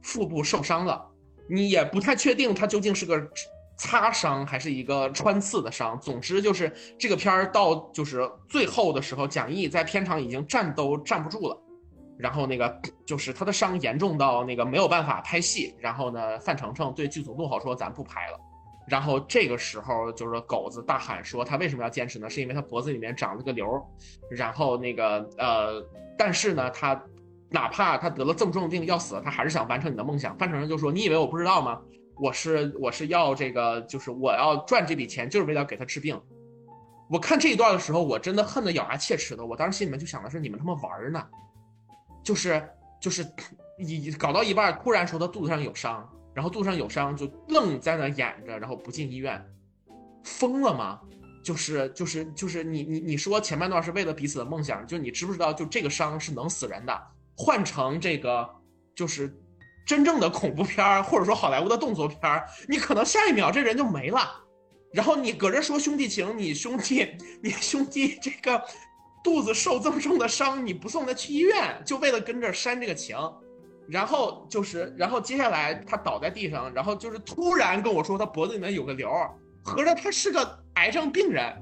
腹部受伤了，你也不太确定他究竟是个。擦伤还是一个穿刺的伤，总之就是这个片儿到就是最后的时候，蒋毅在片场已经站都站不住了，然后那个就是他的伤严重到那个没有办法拍戏，然后呢，范丞丞对剧组怒吼说：“咱不拍了。”然后这个时候就是狗子大喊说：“他为什么要坚持呢？是因为他脖子里面长了个瘤。”然后那个呃，但是呢，他哪怕他得了这么重的病要死了，他还是想完成你的梦想。范丞丞就说：“你以为我不知道吗？”我是我是要这个，就是我要赚这笔钱，就是为了给他治病。我看这一段的时候，我真的恨得咬牙切齿的。我当时心里面就想的是，你们他妈玩呢，就是就是一搞到一半，突然说他肚子上有伤，然后肚子上有伤就愣在那演着，然后不进医院，疯了吗？就是就是就是你你你说前半段是为了彼此的梦想，就你知不知道，就这个伤是能死人的，换成这个就是。真正的恐怖片儿，或者说好莱坞的动作片儿，你可能下一秒这人就没了。然后你搁这说兄弟情，你兄弟，你兄弟这个肚子受这么重的伤，你不送他去医院，就为了跟这煽这个情，然后就是，然后接下来他倒在地上，然后就是突然跟我说他脖子里面有个瘤，合着他是个癌症病人，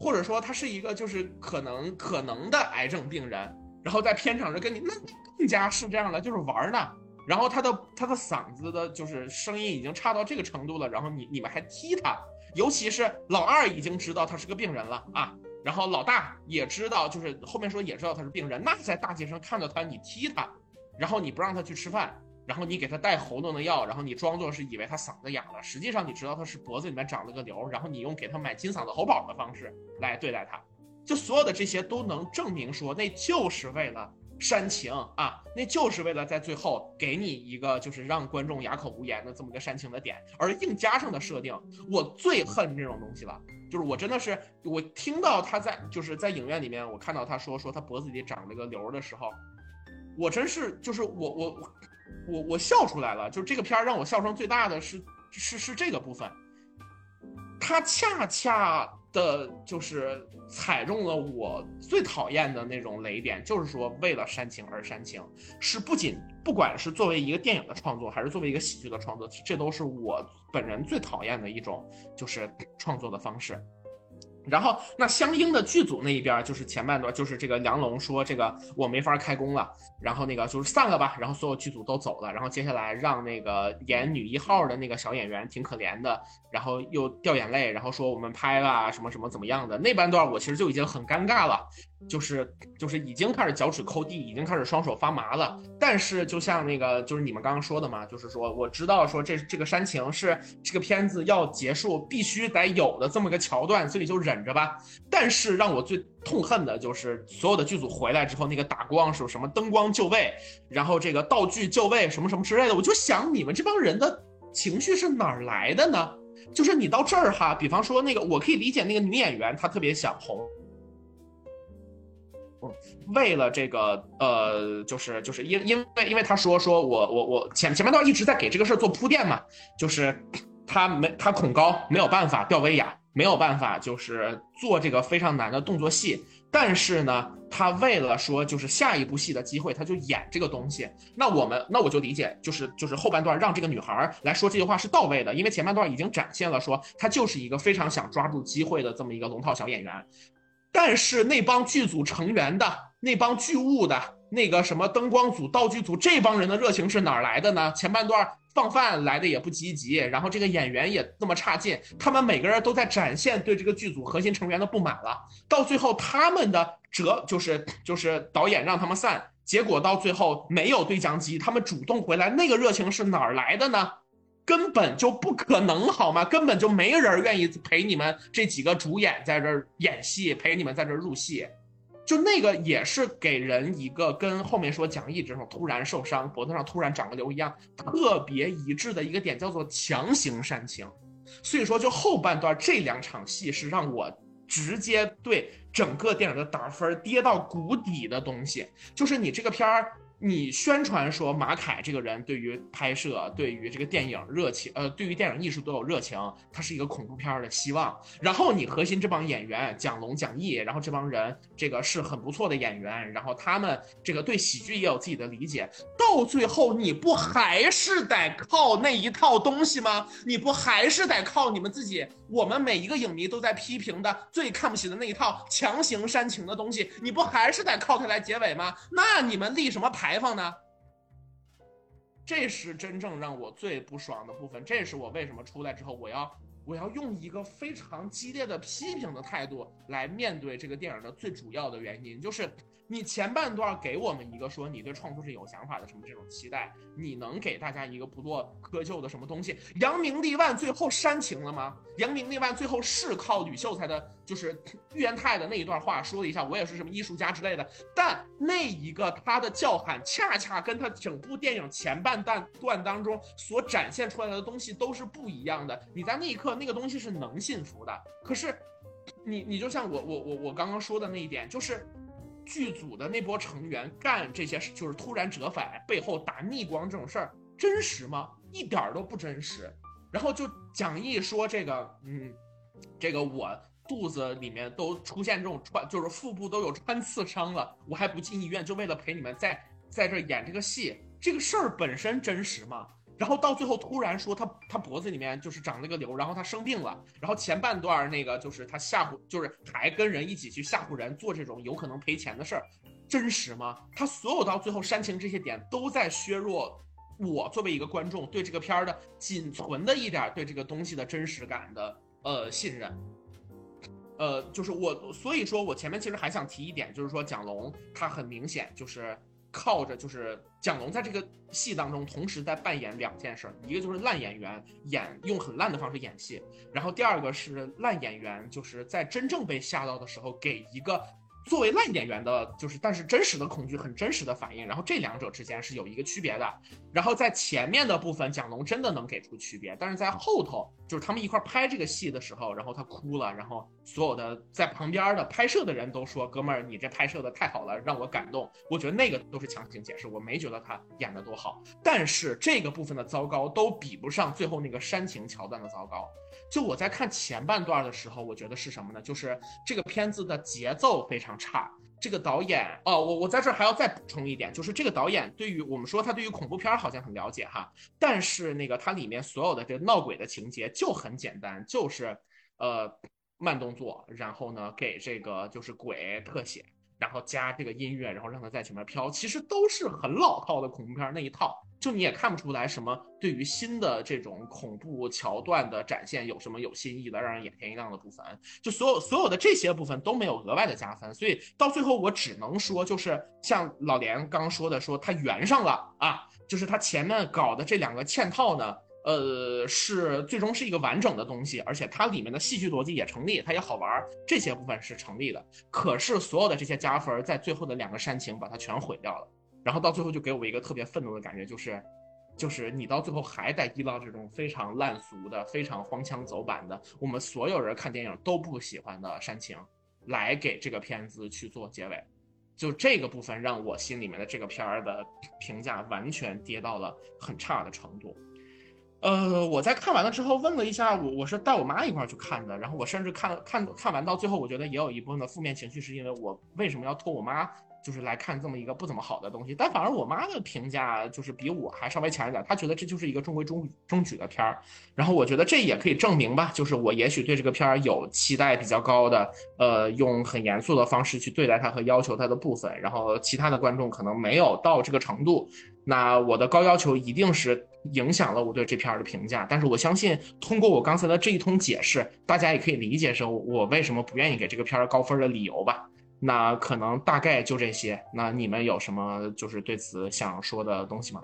或者说他是一个就是可能可能的癌症病人，然后在片场就跟你那更加是这样了，就是玩呢。然后他的他的嗓子的就是声音已经差到这个程度了，然后你你们还踢他，尤其是老二已经知道他是个病人了啊，然后老大也知道，就是后面说也知道他是病人，那在大街上看到他你踢他，然后你不让他去吃饭，然后你给他带喉咙的药，然后你装作是以为他嗓子哑了，实际上你知道他是脖子里面长了个瘤，然后你用给他买金嗓子喉宝的方式来对待他，就所有的这些都能证明说，那就是为了煽情啊，那就是为了在最后给你一个就是让观众哑口无言的这么个煽情的点，而硬加上的设定，我最恨这种东西了。就是我真的是，我听到他在就是在影院里面，我看到他说说他脖子里长了个瘤的时候，我真是就是我我我我笑出来了。就这个片儿让我笑声最大的是是是这个部分，他恰恰的就是踩中了我最讨厌的那种雷点，就是说为了煽情而煽情，是不仅不管是作为一个电影的创作，还是作为一个喜剧的创作，这都是我本人最讨厌的一种就是创作的方式。然后，那相应的剧组那一边就是前半段，就是这个梁龙说这个我没法开工了，然后那个就是散了吧，然后所有剧组都走了，然后接下来让那个演女一号的那个小演员挺可怜的，然后又掉眼泪，然后说我们拍吧什么什么怎么样的。那半段，我其实就已经很尴尬了，就是就是已经开始脚趾抠地，已经开始双手发麻了。但是就像那个就是你们刚刚说的嘛，就是说我知道说这这个煽情是这个片子要结束必须得有的这么个桥段，所以就忍着吧。但是让我最痛恨的就是所有的剧组回来之后，那个打光是什么灯光就位，然后这个道具就位什么什么之类的，我就想你们这帮人的情绪是哪儿来的呢？就是你到这儿哈，比方说那个，我可以理解那个女演员她特别想红，为了这个呃，就是就是因因为因为他说说我我我前前面段一直在给这个事儿做铺垫嘛，就是他没他恐高没有办法吊威亚，没有办法就是做这个非常难的动作戏，但是呢，他为了说就是下一部戏的机会，他就演这个东西。那我们那我就理解，就是就是后半段让这个女孩来说这句话是到位的，因为前半段已经展现了说她就是一个非常想抓住机会的这么一个龙套小演员。但是那帮剧组成员的那帮剧务的那个什么灯光组、道具组这帮人的热情是哪儿来的呢？前半段放饭来的也不积极，然后这个演员也那么差劲，他们每个人都在展现对这个剧组核心成员的不满了。到最后，他们的折就是就是导演让他们散，结果到最后没有对讲机，他们主动回来，那个热情是哪儿来的呢？根本就不可能，好吗？根本就没人愿意陪你们这几个主演在这儿演戏，陪你们在这儿入戏。就那个也是给人一个跟后面说蒋毅这种突然受伤，脖子上突然长个瘤一样，特别一致的一个点，叫做强行煽情。所以说，就后半段这两场戏是让我直接对整个电影的打分跌到谷底的东西。就是你这个片儿。你宣传说马凯这个人对于拍摄、对于这个电影热情，呃，对于电影艺术都有热情，他是一个恐怖片的希望。然后你核心这帮演员蒋龙、蒋毅，然后这帮人这个是很不错的演员，然后他们这个对喜剧也有自己的理解。到最后你不还是得靠那一套东西吗？你不还是得靠你们自己？我们每一个影迷都在批评的最看不起的那一套强行煽情的东西，你不还是得靠它来结尾吗？那你们立什么牌坊呢？这是真正让我最不爽的部分。这是我为什么出来之后，我要我要用一个非常激烈的批评的态度来面对这个电影的最主要的原因，就是你前半段给我们一个说你对创作是有想法的什么这种期待，你能给大家一个不做窠臼的什么东西？扬名立万最后煽情了吗？扬名立万最后是靠吕秀才的，就是预言太的那一段话说了一下，我也是什么艺术家之类的。但那一个他的叫喊，恰恰跟他整部电影前半段段当中所展现出来的东西都是不一样的。你在那一刻，那个东西是能信服的。可是，你你就像我我我我刚刚说的那一点，就是剧组的那波成员干这些事，就是突然折返背后打逆光这种事儿，真实吗？一点儿都不真实。然后就蒋毅说这个，嗯，这个我肚子里面都出现这种穿，就是腹部都有穿刺伤了，我还不进医院，就为了陪你们在在这演这个戏。这个事儿本身真实吗？然后到最后突然说他他脖子里面就是长了个瘤，然后他生病了，然后前半段那个就是他吓唬，就是还跟人一起去吓唬人做这种有可能赔钱的事儿，真实吗？他所有到最后煽情这些点都在削弱我作为一个观众对这个片儿的仅存的一点对这个东西的真实感的呃信任。呃，就是我，所以说我前面其实还想提一点，就是说蒋龙他很明显就是靠着，就是蒋龙在这个戏当中同时在扮演两件事，一个就是烂演员演用很烂的方式演戏，然后第二个是烂演员就是在真正被吓到的时候给一个。作为烂演员的，就是但是真实的恐惧很真实的反应，然后这两者之间是有一个区别的。然后在前面的部分，蒋龙真的能给出区别，但是在后头，就是他们一块拍这个戏的时候，然后他哭了，然后所有的在旁边的拍摄的人都说：“哥们儿，你这拍摄的太好了，让我感动。”我觉得那个都是强行解释，我没觉得他演的多好。但是这个部分的糟糕都比不上最后那个煽情桥段的糟糕。就我在看前半段的时候，我觉得是什么呢？就是这个片子的节奏非常差。这个导演哦，我我在这儿还要再补充一点，就是这个导演对于我们说他对于恐怖片好像很了解哈，但是那个它里面所有的这闹鬼的情节就很简单，就是呃慢动作，然后呢给这个就是鬼特写。然后加这个音乐，然后让它在前面飘，其实都是很老套的恐怖片那一套，就你也看不出来什么对于新的这种恐怖桥段的展现有什么有新意的，让人眼前一亮的部分，就所有所有的这些部分都没有额外的加分，所以到最后我只能说，就是像老连刚说的，说他圆上了啊，就是他前面搞的这两个嵌套呢。呃，是最终是一个完整的东西，而且它里面的戏剧逻辑也成立，它也好玩，这些部分是成立的。可是所有的这些加分，在最后的两个煽情把它全毁掉了，然后到最后就给我一个特别愤怒的感觉，就是，就是你到最后还得依靠这种非常烂俗的、非常荒腔走板的，我们所有人看电影都不喜欢的煽情，来给这个片子去做结尾，就这个部分让我心里面的这个片儿的评价完全跌到了很差的程度。呃，我在看完了之后问了一下我，我是带我妈一块儿去看的，然后我甚至看看看完到最后，我觉得也有一部分的负面情绪，是因为我为什么要拖我妈，就是来看这么一个不怎么好的东西。但反而我妈的评价就是比我还稍微强一点，她觉得这就是一个中规中中矩的片儿。然后我觉得这也可以证明吧，就是我也许对这个片儿有期待比较高的，呃，用很严肃的方式去对待它和要求它的部分，然后其他的观众可能没有到这个程度。那我的高要求一定是影响了我对这片儿的评价，但是我相信通过我刚才的这一通解释，大家也可以理解是我为什么不愿意给这个片儿高分的理由吧。那可能大概就这些。那你们有什么就是对此想说的东西吗？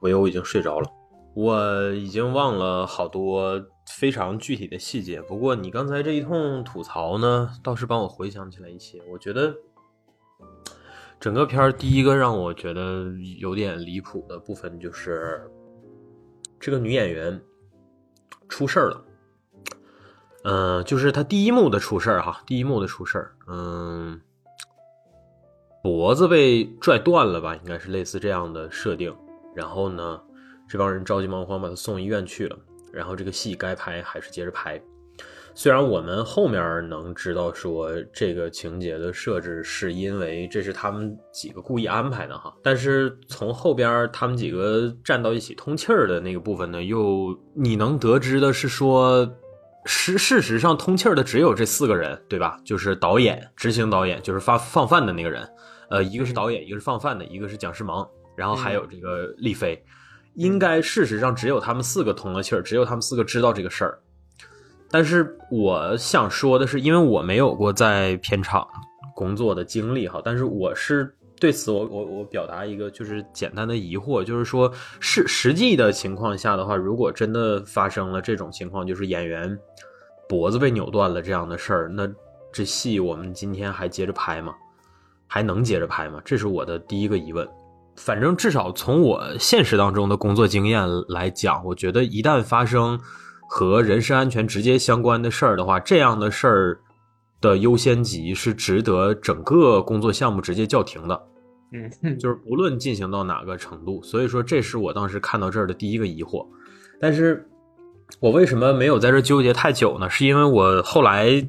我有，我已经睡着了，我已经忘了好多非常具体的细节。不过你刚才这一通吐槽呢，倒是帮我回想起来一些。我觉得。整个片儿第一个让我觉得有点离谱的部分就是，这个女演员出事儿了。嗯，就是他第一幕的出事儿哈，第一幕的出事儿，嗯，脖子被拽断了吧，应该是类似这样的设定。然后呢，这帮人着急忙慌把他送医院去了。然后这个戏该拍还是接着拍。虽然我们后面能知道说这个情节的设置是因为这是他们几个故意安排的哈，但是从后边他们几个站到一起通气儿的那个部分呢，又你能得知的是说，事事实上通气儿的只有这四个人，对吧？就是导演、执行导演，就是发放饭的那个人，呃，一个是导演，一个是放饭的，一个是蒋诗萌，然后还有这个丽飞，应该事实上只有他们四个通了气儿，只有他们四个知道这个事儿。但是我想说的是，因为我没有过在片场工作的经历哈，但是我是对此我我我表达一个就是简单的疑惑，就是说是实际的情况下的话，如果真的发生了这种情况，就是演员脖子被扭断了这样的事儿，那这戏我们今天还接着拍吗？还能接着拍吗？这是我的第一个疑问。反正至少从我现实当中的工作经验来讲，我觉得一旦发生。和人身安全直接相关的事儿的话，这样的事儿的优先级是值得整个工作项目直接叫停的。嗯，<laughs> 就是不论进行到哪个程度，所以说这是我当时看到这儿的第一个疑惑。但是我为什么没有在这纠结太久呢？是因为我后来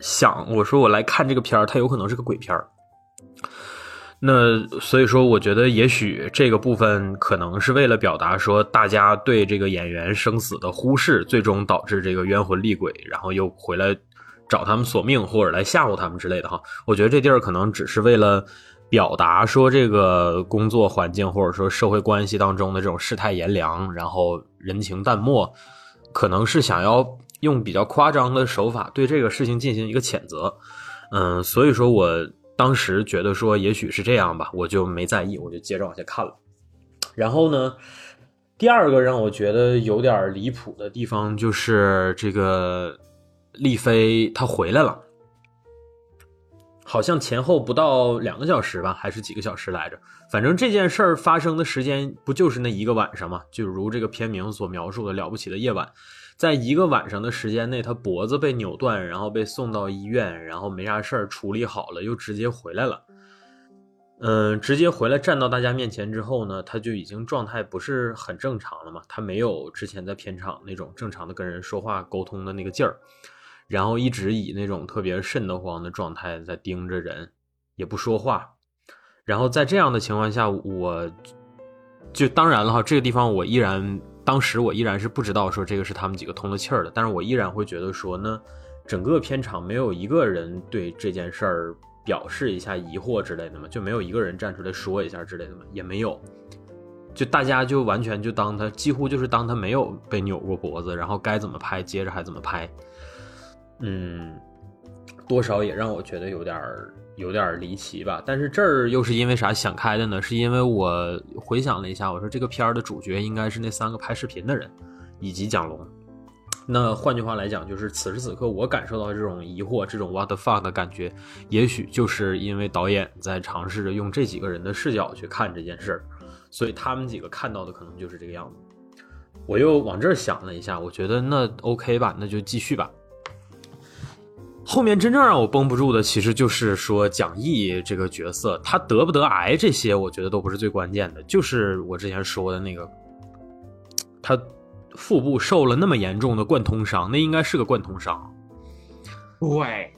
想，我说我来看这个片儿，它有可能是个鬼片儿。那所以说，我觉得也许这个部分可能是为了表达说，大家对这个演员生死的忽视，最终导致这个冤魂厉鬼，然后又回来找他们索命，或者来吓唬他们之类的哈。我觉得这地儿可能只是为了表达说，这个工作环境或者说社会关系当中的这种世态炎凉，然后人情淡漠，可能是想要用比较夸张的手法对这个事情进行一个谴责。嗯，所以说我。当时觉得说也许是这样吧，我就没在意，我就接着往下看了。然后呢，第二个让我觉得有点离谱的地方就是这个丽妃她回来了，好像前后不到两个小时吧，还是几个小时来着？反正这件事儿发生的时间不就是那一个晚上嘛？就如这个片名所描述的了不起的夜晚。在一个晚上的时间内，他脖子被扭断，然后被送到医院，然后没啥事儿，处理好了，又直接回来了。嗯，直接回来站到大家面前之后呢，他就已经状态不是很正常了嘛，他没有之前在片场那种正常的跟人说话沟通的那个劲儿，然后一直以那种特别瘆得慌的状态在盯着人，也不说话。然后在这样的情况下，我就当然了哈，这个地方我依然。当时我依然是不知道说这个是他们几个通了气儿的，但是我依然会觉得说呢，整个片场没有一个人对这件事儿表示一下疑惑之类的嘛，就没有一个人站出来说一下之类的嘛，也没有，就大家就完全就当他几乎就是当他没有被扭过脖子，然后该怎么拍接着还怎么拍，嗯，多少也让我觉得有点儿。有点儿离奇吧，但是这儿又是因为啥想开的呢？是因为我回想了一下，我说这个片儿的主角应该是那三个拍视频的人，以及蒋龙。那换句话来讲，就是此时此刻我感受到这种疑惑、这种 what the fuck 的感觉，也许就是因为导演在尝试着用这几个人的视角去看这件事儿，所以他们几个看到的可能就是这个样子。我又往这儿想了一下，我觉得那 OK 吧，那就继续吧。后面真正让我绷不住的，其实就是说蒋毅这个角色，他得不得癌这些，我觉得都不是最关键的，就是我之前说的那个，他腹部受了那么严重的贯通伤，那应该是个贯通伤。对，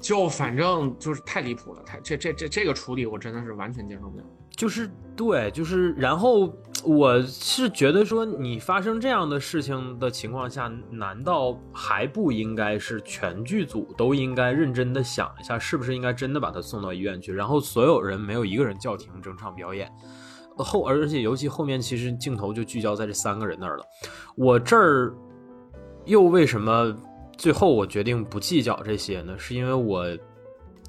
就反正就是太离谱了，太这这这这个处理，我真的是完全接受不了。就是对，就是然后。我是觉得说，你发生这样的事情的情况下，难道还不应该是全剧组都应该认真的想一下，是不是应该真的把他送到医院去？然后所有人没有一个人叫停整场表演，后而且尤其后面其实镜头就聚焦在这三个人那儿了。我这儿又为什么最后我决定不计较这些呢？是因为我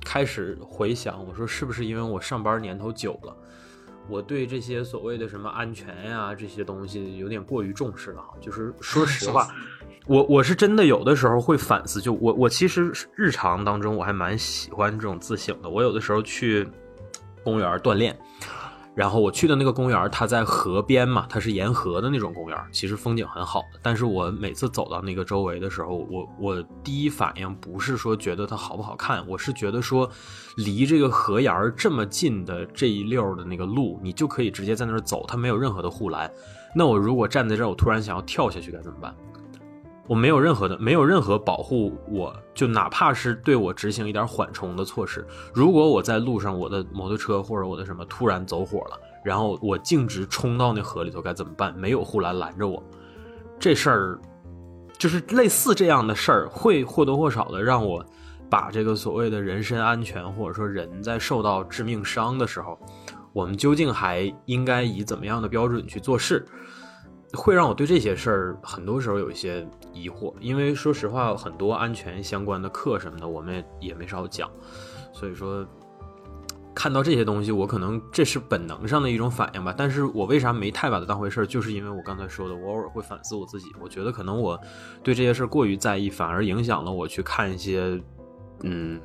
开始回想，我说是不是因为我上班年头久了？我对这些所谓的什么安全呀这些东西有点过于重视了，就是说实话，<laughs> 我我是真的有的时候会反思，就我我其实日常当中我还蛮喜欢这种自省的，我有的时候去公园锻炼。然后我去的那个公园，它在河边嘛，它是沿河的那种公园，其实风景很好的。但是我每次走到那个周围的时候，我我第一反应不是说觉得它好不好看，我是觉得说，离这个河沿儿这么近的这一溜的那个路，你就可以直接在那儿走，它没有任何的护栏。那我如果站在这儿，我突然想要跳下去该怎么办？我没有任何的，没有任何保护，我就哪怕是对我执行一点缓冲的措施。如果我在路上，我的摩托车或者我的什么突然走火了，然后我径直冲到那河里头该怎么办？没有护栏拦着我，这事儿就是类似这样的事儿，会或多或少的让我把这个所谓的人身安全，或者说人在受到致命伤的时候，我们究竟还应该以怎么样的标准去做事？会让我对这些事儿很多时候有一些疑惑，因为说实话，很多安全相关的课什么的，我们也没少讲。所以说，看到这些东西，我可能这是本能上的一种反应吧。但是我为啥没太把它当回事儿？就是因为我刚才说的，我偶尔会反思我自己。我觉得可能我对这些事儿过于在意，反而影响了我去看一些，嗯。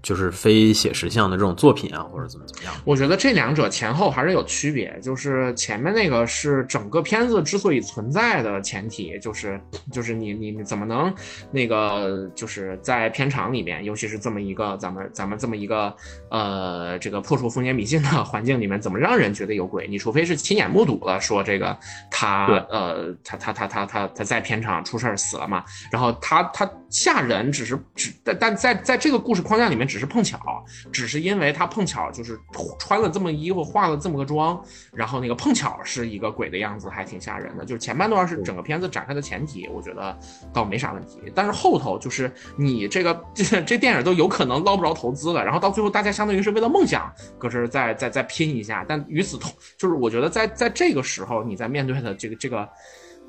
就是非写实像的这种作品啊，或者怎么怎么样？我觉得这两者前后还是有区别。就是前面那个是整个片子之所以存在的前提，就是就是你你怎么能那个就是在片场里面，尤其是这么一个咱们咱们这么一个呃这个破除封建迷信的环境里面，怎么让人觉得有鬼？你除非是亲眼目睹了，说这个他呃他他他他他他在片场出事儿死了嘛，然后他他吓人只是只但但在在这个故事框架里面。只是碰巧，只是因为他碰巧就是穿了这么衣服，化了这么个妆，然后那个碰巧是一个鬼的样子，还挺吓人的。就是前半段是整个片子展开的前提，我觉得倒没啥问题。但是后头就是你这个这 <laughs> 这电影都有可能捞不着投资了，然后到最后大家相当于是为了梦想搁这再再再拼一下。但与此同，就是我觉得在在这个时候你在面对的这个这个。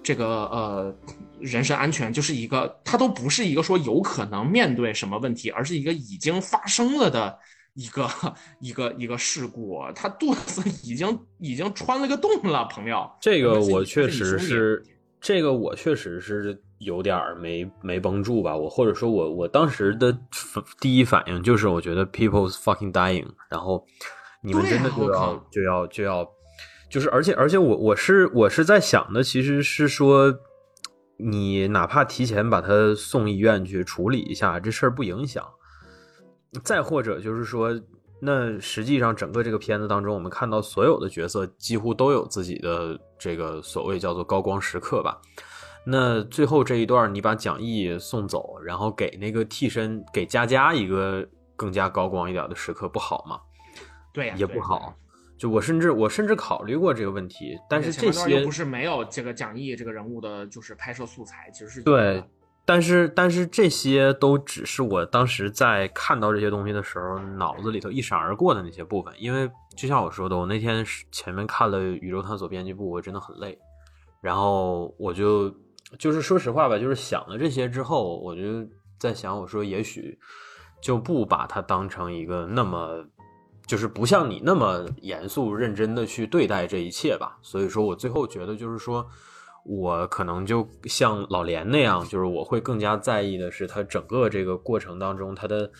这个呃，人身安全就是一个，它都不是一个说有可能面对什么问题，而是一个已经发生了的一个一个一个事故。他肚子已经已经穿了个洞了，朋友。这个我确实是，这个我确实是有点没没绷住吧。我或者说我我当时的第一反应就是，我觉得 people's fucking dying，然后你们真的就要就要就要。就是，而且，而且，我我是我是在想的，其实是说，你哪怕提前把他送医院去处理一下，这事儿不影响。再或者就是说，那实际上整个这个片子当中，我们看到所有的角色几乎都有自己的这个所谓叫做高光时刻吧。那最后这一段，你把蒋毅送走，然后给那个替身给佳佳一个更加高光一点的时刻，不好吗？对呀，也不好。就我甚至我甚至考虑过这个问题，但是这些不是没有这个蒋毅这个人物的，就是拍摄素材，其实是对，但是但是这些都只是我当时在看到这些东西的时候脑子里头一闪而过的那些部分，因为就像我说的，我那天前面看了《宇宙探索编辑部》，我真的很累，然后我就就是说实话吧，就是想了这些之后，我就在想，我说也许就不把它当成一个那么。就是不像你那么严肃认真的去对待这一切吧，所以说我最后觉得就是说，我可能就像老连那样，就是我会更加在意的是他整个这个过程当中他的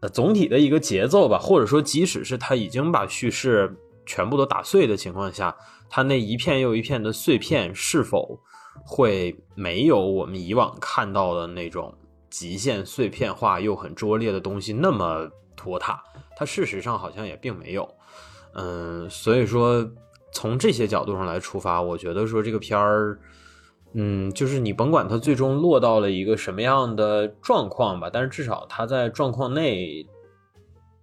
呃总体的一个节奏吧，或者说即使是他已经把叙事全部都打碎的情况下，他那一片又一片的碎片是否会没有我们以往看到的那种极限碎片化又很拙劣的东西那么拖沓。它事实上好像也并没有，嗯，所以说从这些角度上来出发，我觉得说这个片儿，嗯，就是你甭管它最终落到了一个什么样的状况吧，但是至少它在状况内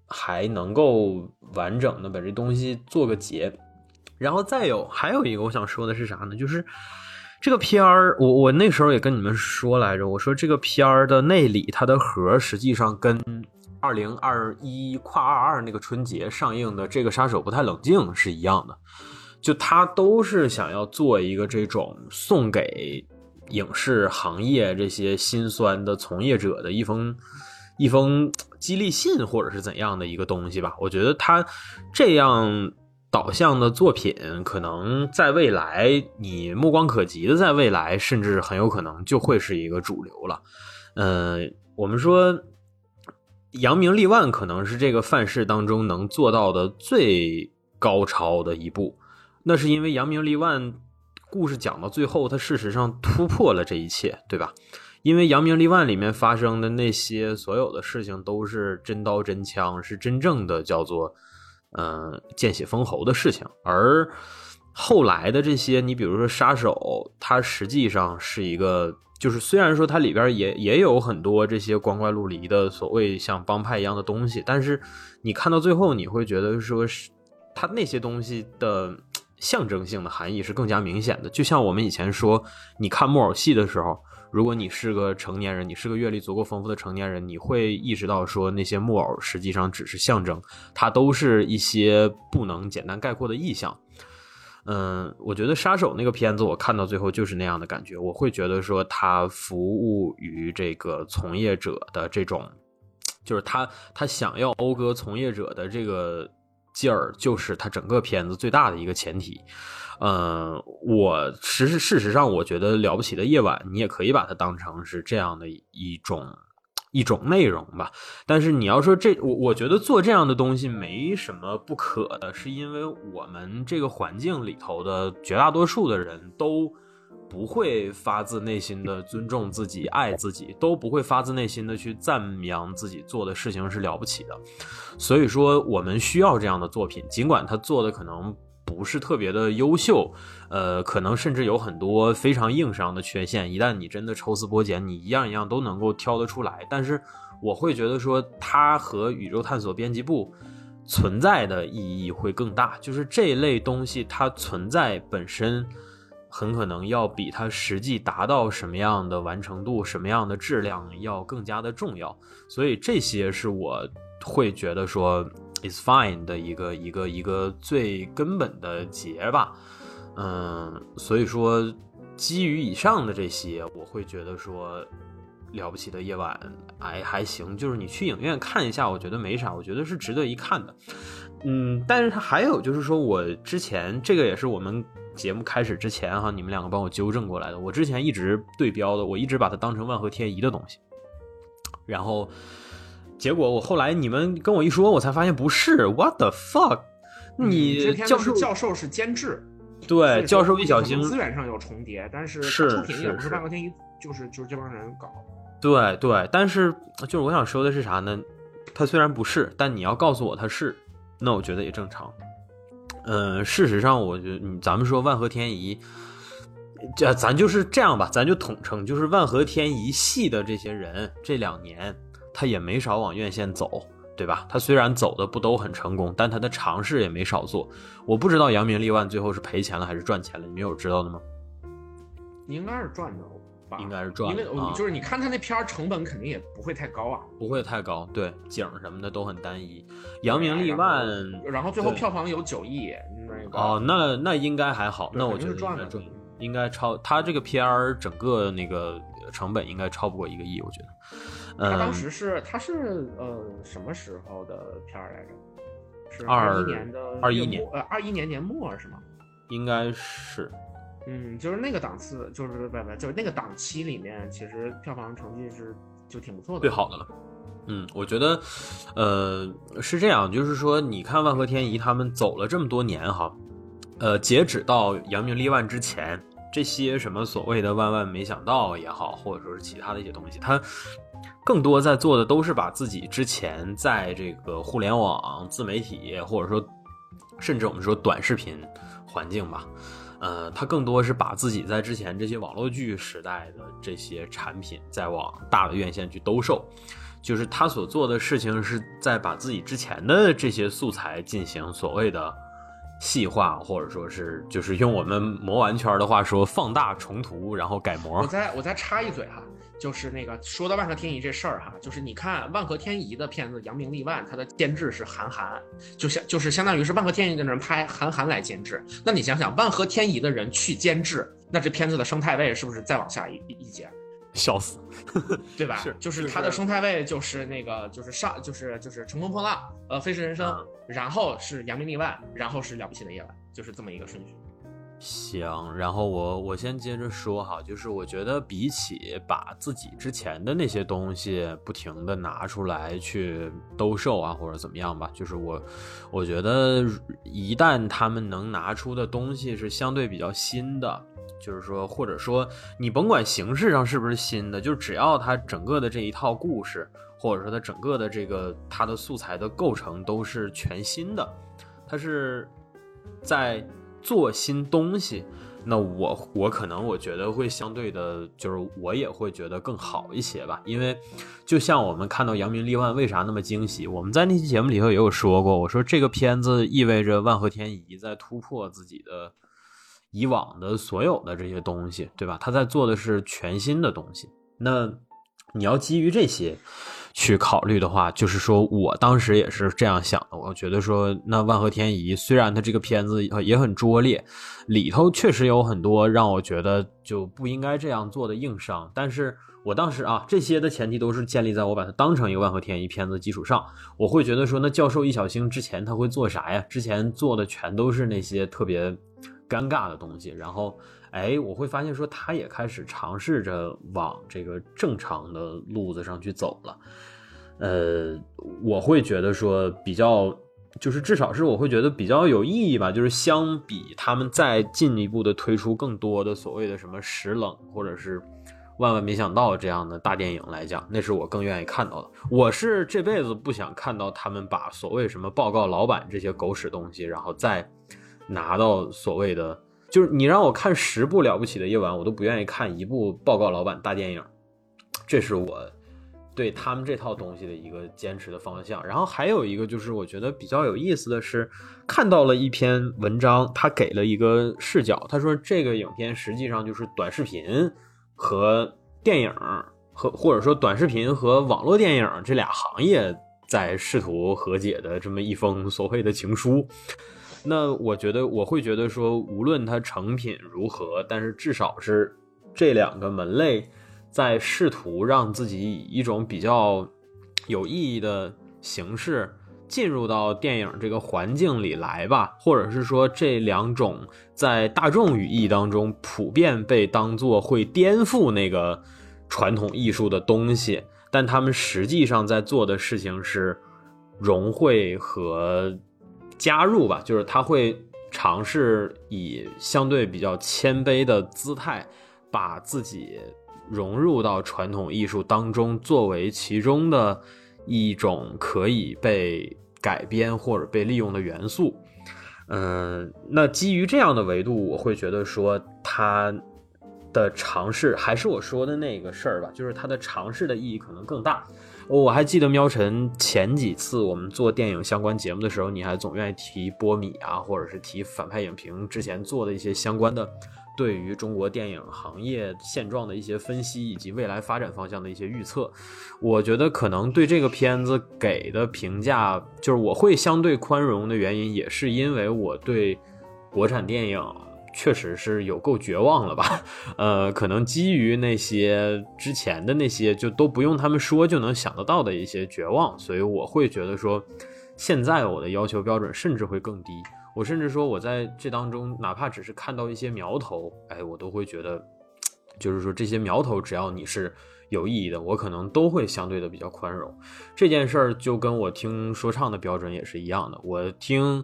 还能够完整的把这东西做个结。然后再有还有一个我想说的是啥呢？就是这个片儿，我我那时候也跟你们说来着，我说这个片儿的内里它的核实际上跟。二零二一跨二二那个春节上映的这个杀手不太冷静是一样的，就他都是想要做一个这种送给影视行业这些心酸的从业者的一封一封激励信，或者是怎样的一个东西吧。我觉得他这样导向的作品，可能在未来你目光可及的，在未来甚至很有可能就会是一个主流了。嗯，我们说。扬名立万可能是这个范式当中能做到的最高超的一步，那是因为扬名立万故事讲到最后，它事实上突破了这一切，对吧？因为扬名立万里面发生的那些所有的事情都是真刀真枪，是真正的叫做嗯见血封喉的事情，而后来的这些，你比如说杀手，他实际上是一个。就是虽然说它里边也也有很多这些光怪陆离的所谓像帮派一样的东西，但是你看到最后，你会觉得说是它那些东西的象征性的含义是更加明显的。就像我们以前说，你看木偶戏的时候，如果你是个成年人，你是个阅历足够丰富的成年人，你会意识到说那些木偶实际上只是象征，它都是一些不能简单概括的意象。嗯，我觉得杀手那个片子，我看到最后就是那样的感觉。我会觉得说，他服务于这个从业者的这种，就是他他想要讴歌从业者的这个劲儿，就是他整个片子最大的一个前提。嗯，我实事实上，我觉得了不起的夜晚，你也可以把它当成是这样的一种。一种内容吧，但是你要说这我我觉得做这样的东西没什么不可的，是因为我们这个环境里头的绝大多数的人都不会发自内心的尊重自己、爱自己，都不会发自内心的去赞扬自己做的事情是了不起的，所以说我们需要这样的作品，尽管他做的可能。不是特别的优秀，呃，可能甚至有很多非常硬伤的缺陷。一旦你真的抽丝剥茧，你一样一样都能够挑得出来。但是我会觉得说它和宇宙探索编辑部存在的意义会更大，就是这类东西它存在本身。很可能要比它实际达到什么样的完成度、什么样的质量要更加的重要，所以这些是我会觉得说 is fine 的一个一个一个最根本的结吧。嗯，所以说基于以上的这些，我会觉得说了不起的夜晚还还行，就是你去影院看一下，我觉得没啥，我觉得是值得一看的。嗯，但是它还有就是说我之前这个也是我们。节目开始之前哈，你们两个帮我纠正过来的。我之前一直对标的，我一直把它当成万和天宜的东西。然后结果我后来你们跟我一说，我才发现不是。What the fuck？你教授教授是监制，对，教授易小星资源上有重叠，但是是出品也不是万和天宜，就是就是这帮人搞。对对，但是就是我想说的是啥呢？他虽然不是，但你要告诉我他是，那我觉得也正常。嗯，事实上，我觉得，咱们说万和天宜，这咱就是这样吧，咱就统称，就是万和天宜系的这些人，这两年他也没少往院线走，对吧？他虽然走的不都很成功，但他的尝试也没少做。我不知道扬名立万最后是赔钱了还是赚钱了，你们有知道的吗？应该是赚的。应该是赚，因为就是你看他那片儿成本肯定也不会太高啊，不会太高，对景什么的都很单一。扬名立万，然后最后票房有九亿，那个哦，那那应该还好，那我觉得赚了，应该超他这个片儿整个那个成本应该超不过一个亿，我觉得。他当时是他是呃什么时候的片儿来着？是二一年的二一年呃二一年年末是吗？应该是。嗯，就是那个档次，就是不不，就是那个档期里面，其实票房成绩是就挺不错的，最好的了。嗯，我觉得，呃，是这样，就是说，你看万和天宜他们走了这么多年哈，呃，截止到扬名立万之前，这些什么所谓的万万没想到也好，或者说是其他的一些东西，他更多在做的都是把自己之前在这个互联网自媒体，或者说甚至我们说短视频环境吧。呃，他更多是把自己在之前这些网络剧时代的这些产品，再往大的院线去兜售，就是他所做的事情是在把自己之前的这些素材进行所谓的细化，或者说是就是用我们魔玩圈的话说，放大重涂，然后改模。我再我再插一嘴哈。就是那个说到万和天宜这事儿哈，就是你看万和天宜的片子扬名立万，它的监制是韩寒，就相就是相当于是万和天宜的人拍韩寒来监制。那你想想，万和天宜的人去监制，那这片子的生态位是不是再往下一一截？笑死，<laughs> 对吧？是，就是它的生态位就是那个就是上就是就是乘风破浪，呃，飞驰人生，然后是扬名立万，然后是了不起的夜晚，就是这么一个顺序。行，然后我我先接着说哈，就是我觉得比起把自己之前的那些东西不停的拿出来去兜售啊，或者怎么样吧，就是我我觉得一旦他们能拿出的东西是相对比较新的，就是说或者说你甭管形式上是不是新的，就只要它整个的这一套故事，或者说它整个的这个它的素材的构成都是全新的，它是在。做新东西，那我我可能我觉得会相对的，就是我也会觉得更好一些吧。因为就像我们看到扬名立万为啥那么惊喜，我们在那期节目里头也有说过，我说这个片子意味着万和天宜在突破自己的以往的所有的这些东西，对吧？他在做的是全新的东西。那你要基于这些。去考虑的话，就是说我当时也是这样想的。我觉得说，那万和天宜虽然它这个片子也很拙劣，里头确实有很多让我觉得就不应该这样做的硬伤，但是我当时啊，这些的前提都是建立在我把它当成一个万和天宜片子基础上。我会觉得说，那教授易小星之前他会做啥呀？之前做的全都是那些特别尴尬的东西，然后。哎，我会发现说，他也开始尝试着往这个正常的路子上去走了。呃，我会觉得说比较，就是至少是我会觉得比较有意义吧。就是相比他们再进一步的推出更多的所谓的什么石冷或者是万万没想到这样的大电影来讲，那是我更愿意看到的。我是这辈子不想看到他们把所谓什么报告老板这些狗屎东西，然后再拿到所谓的。就是你让我看十部了不起的夜晚，我都不愿意看一部报告老板大电影，这是我对他们这套东西的一个坚持的方向。然后还有一个就是我觉得比较有意思的是，看到了一篇文章，他给了一个视角，他说这个影片实际上就是短视频和电影和或者说短视频和网络电影这俩行业在试图和解的这么一封所谓的情书。那我觉得我会觉得说，无论它成品如何，但是至少是这两个门类在试图让自己以一种比较有意义的形式进入到电影这个环境里来吧，或者是说这两种在大众语义当中普遍被当做会颠覆那个传统艺术的东西，但他们实际上在做的事情是融汇和。加入吧，就是他会尝试以相对比较谦卑的姿态，把自己融入到传统艺术当中，作为其中的一种可以被改编或者被利用的元素。嗯，那基于这样的维度，我会觉得说他的尝试还是我说的那个事儿吧，就是他的尝试的意义可能更大。我还记得喵晨前几次我们做电影相关节目的时候，你还总愿意提波米啊，或者是提反派影评之前做的一些相关的对于中国电影行业现状的一些分析，以及未来发展方向的一些预测。我觉得可能对这个片子给的评价，就是我会相对宽容的原因，也是因为我对国产电影。确实是有够绝望了吧？<laughs> 呃，可能基于那些之前的那些，就都不用他们说就能想得到的一些绝望，所以我会觉得说，现在我的要求标准甚至会更低。我甚至说，我在这当中，哪怕只是看到一些苗头，哎，我都会觉得，就是说这些苗头，只要你是有意义的，我可能都会相对的比较宽容。这件事儿就跟我听说唱的标准也是一样的，我听。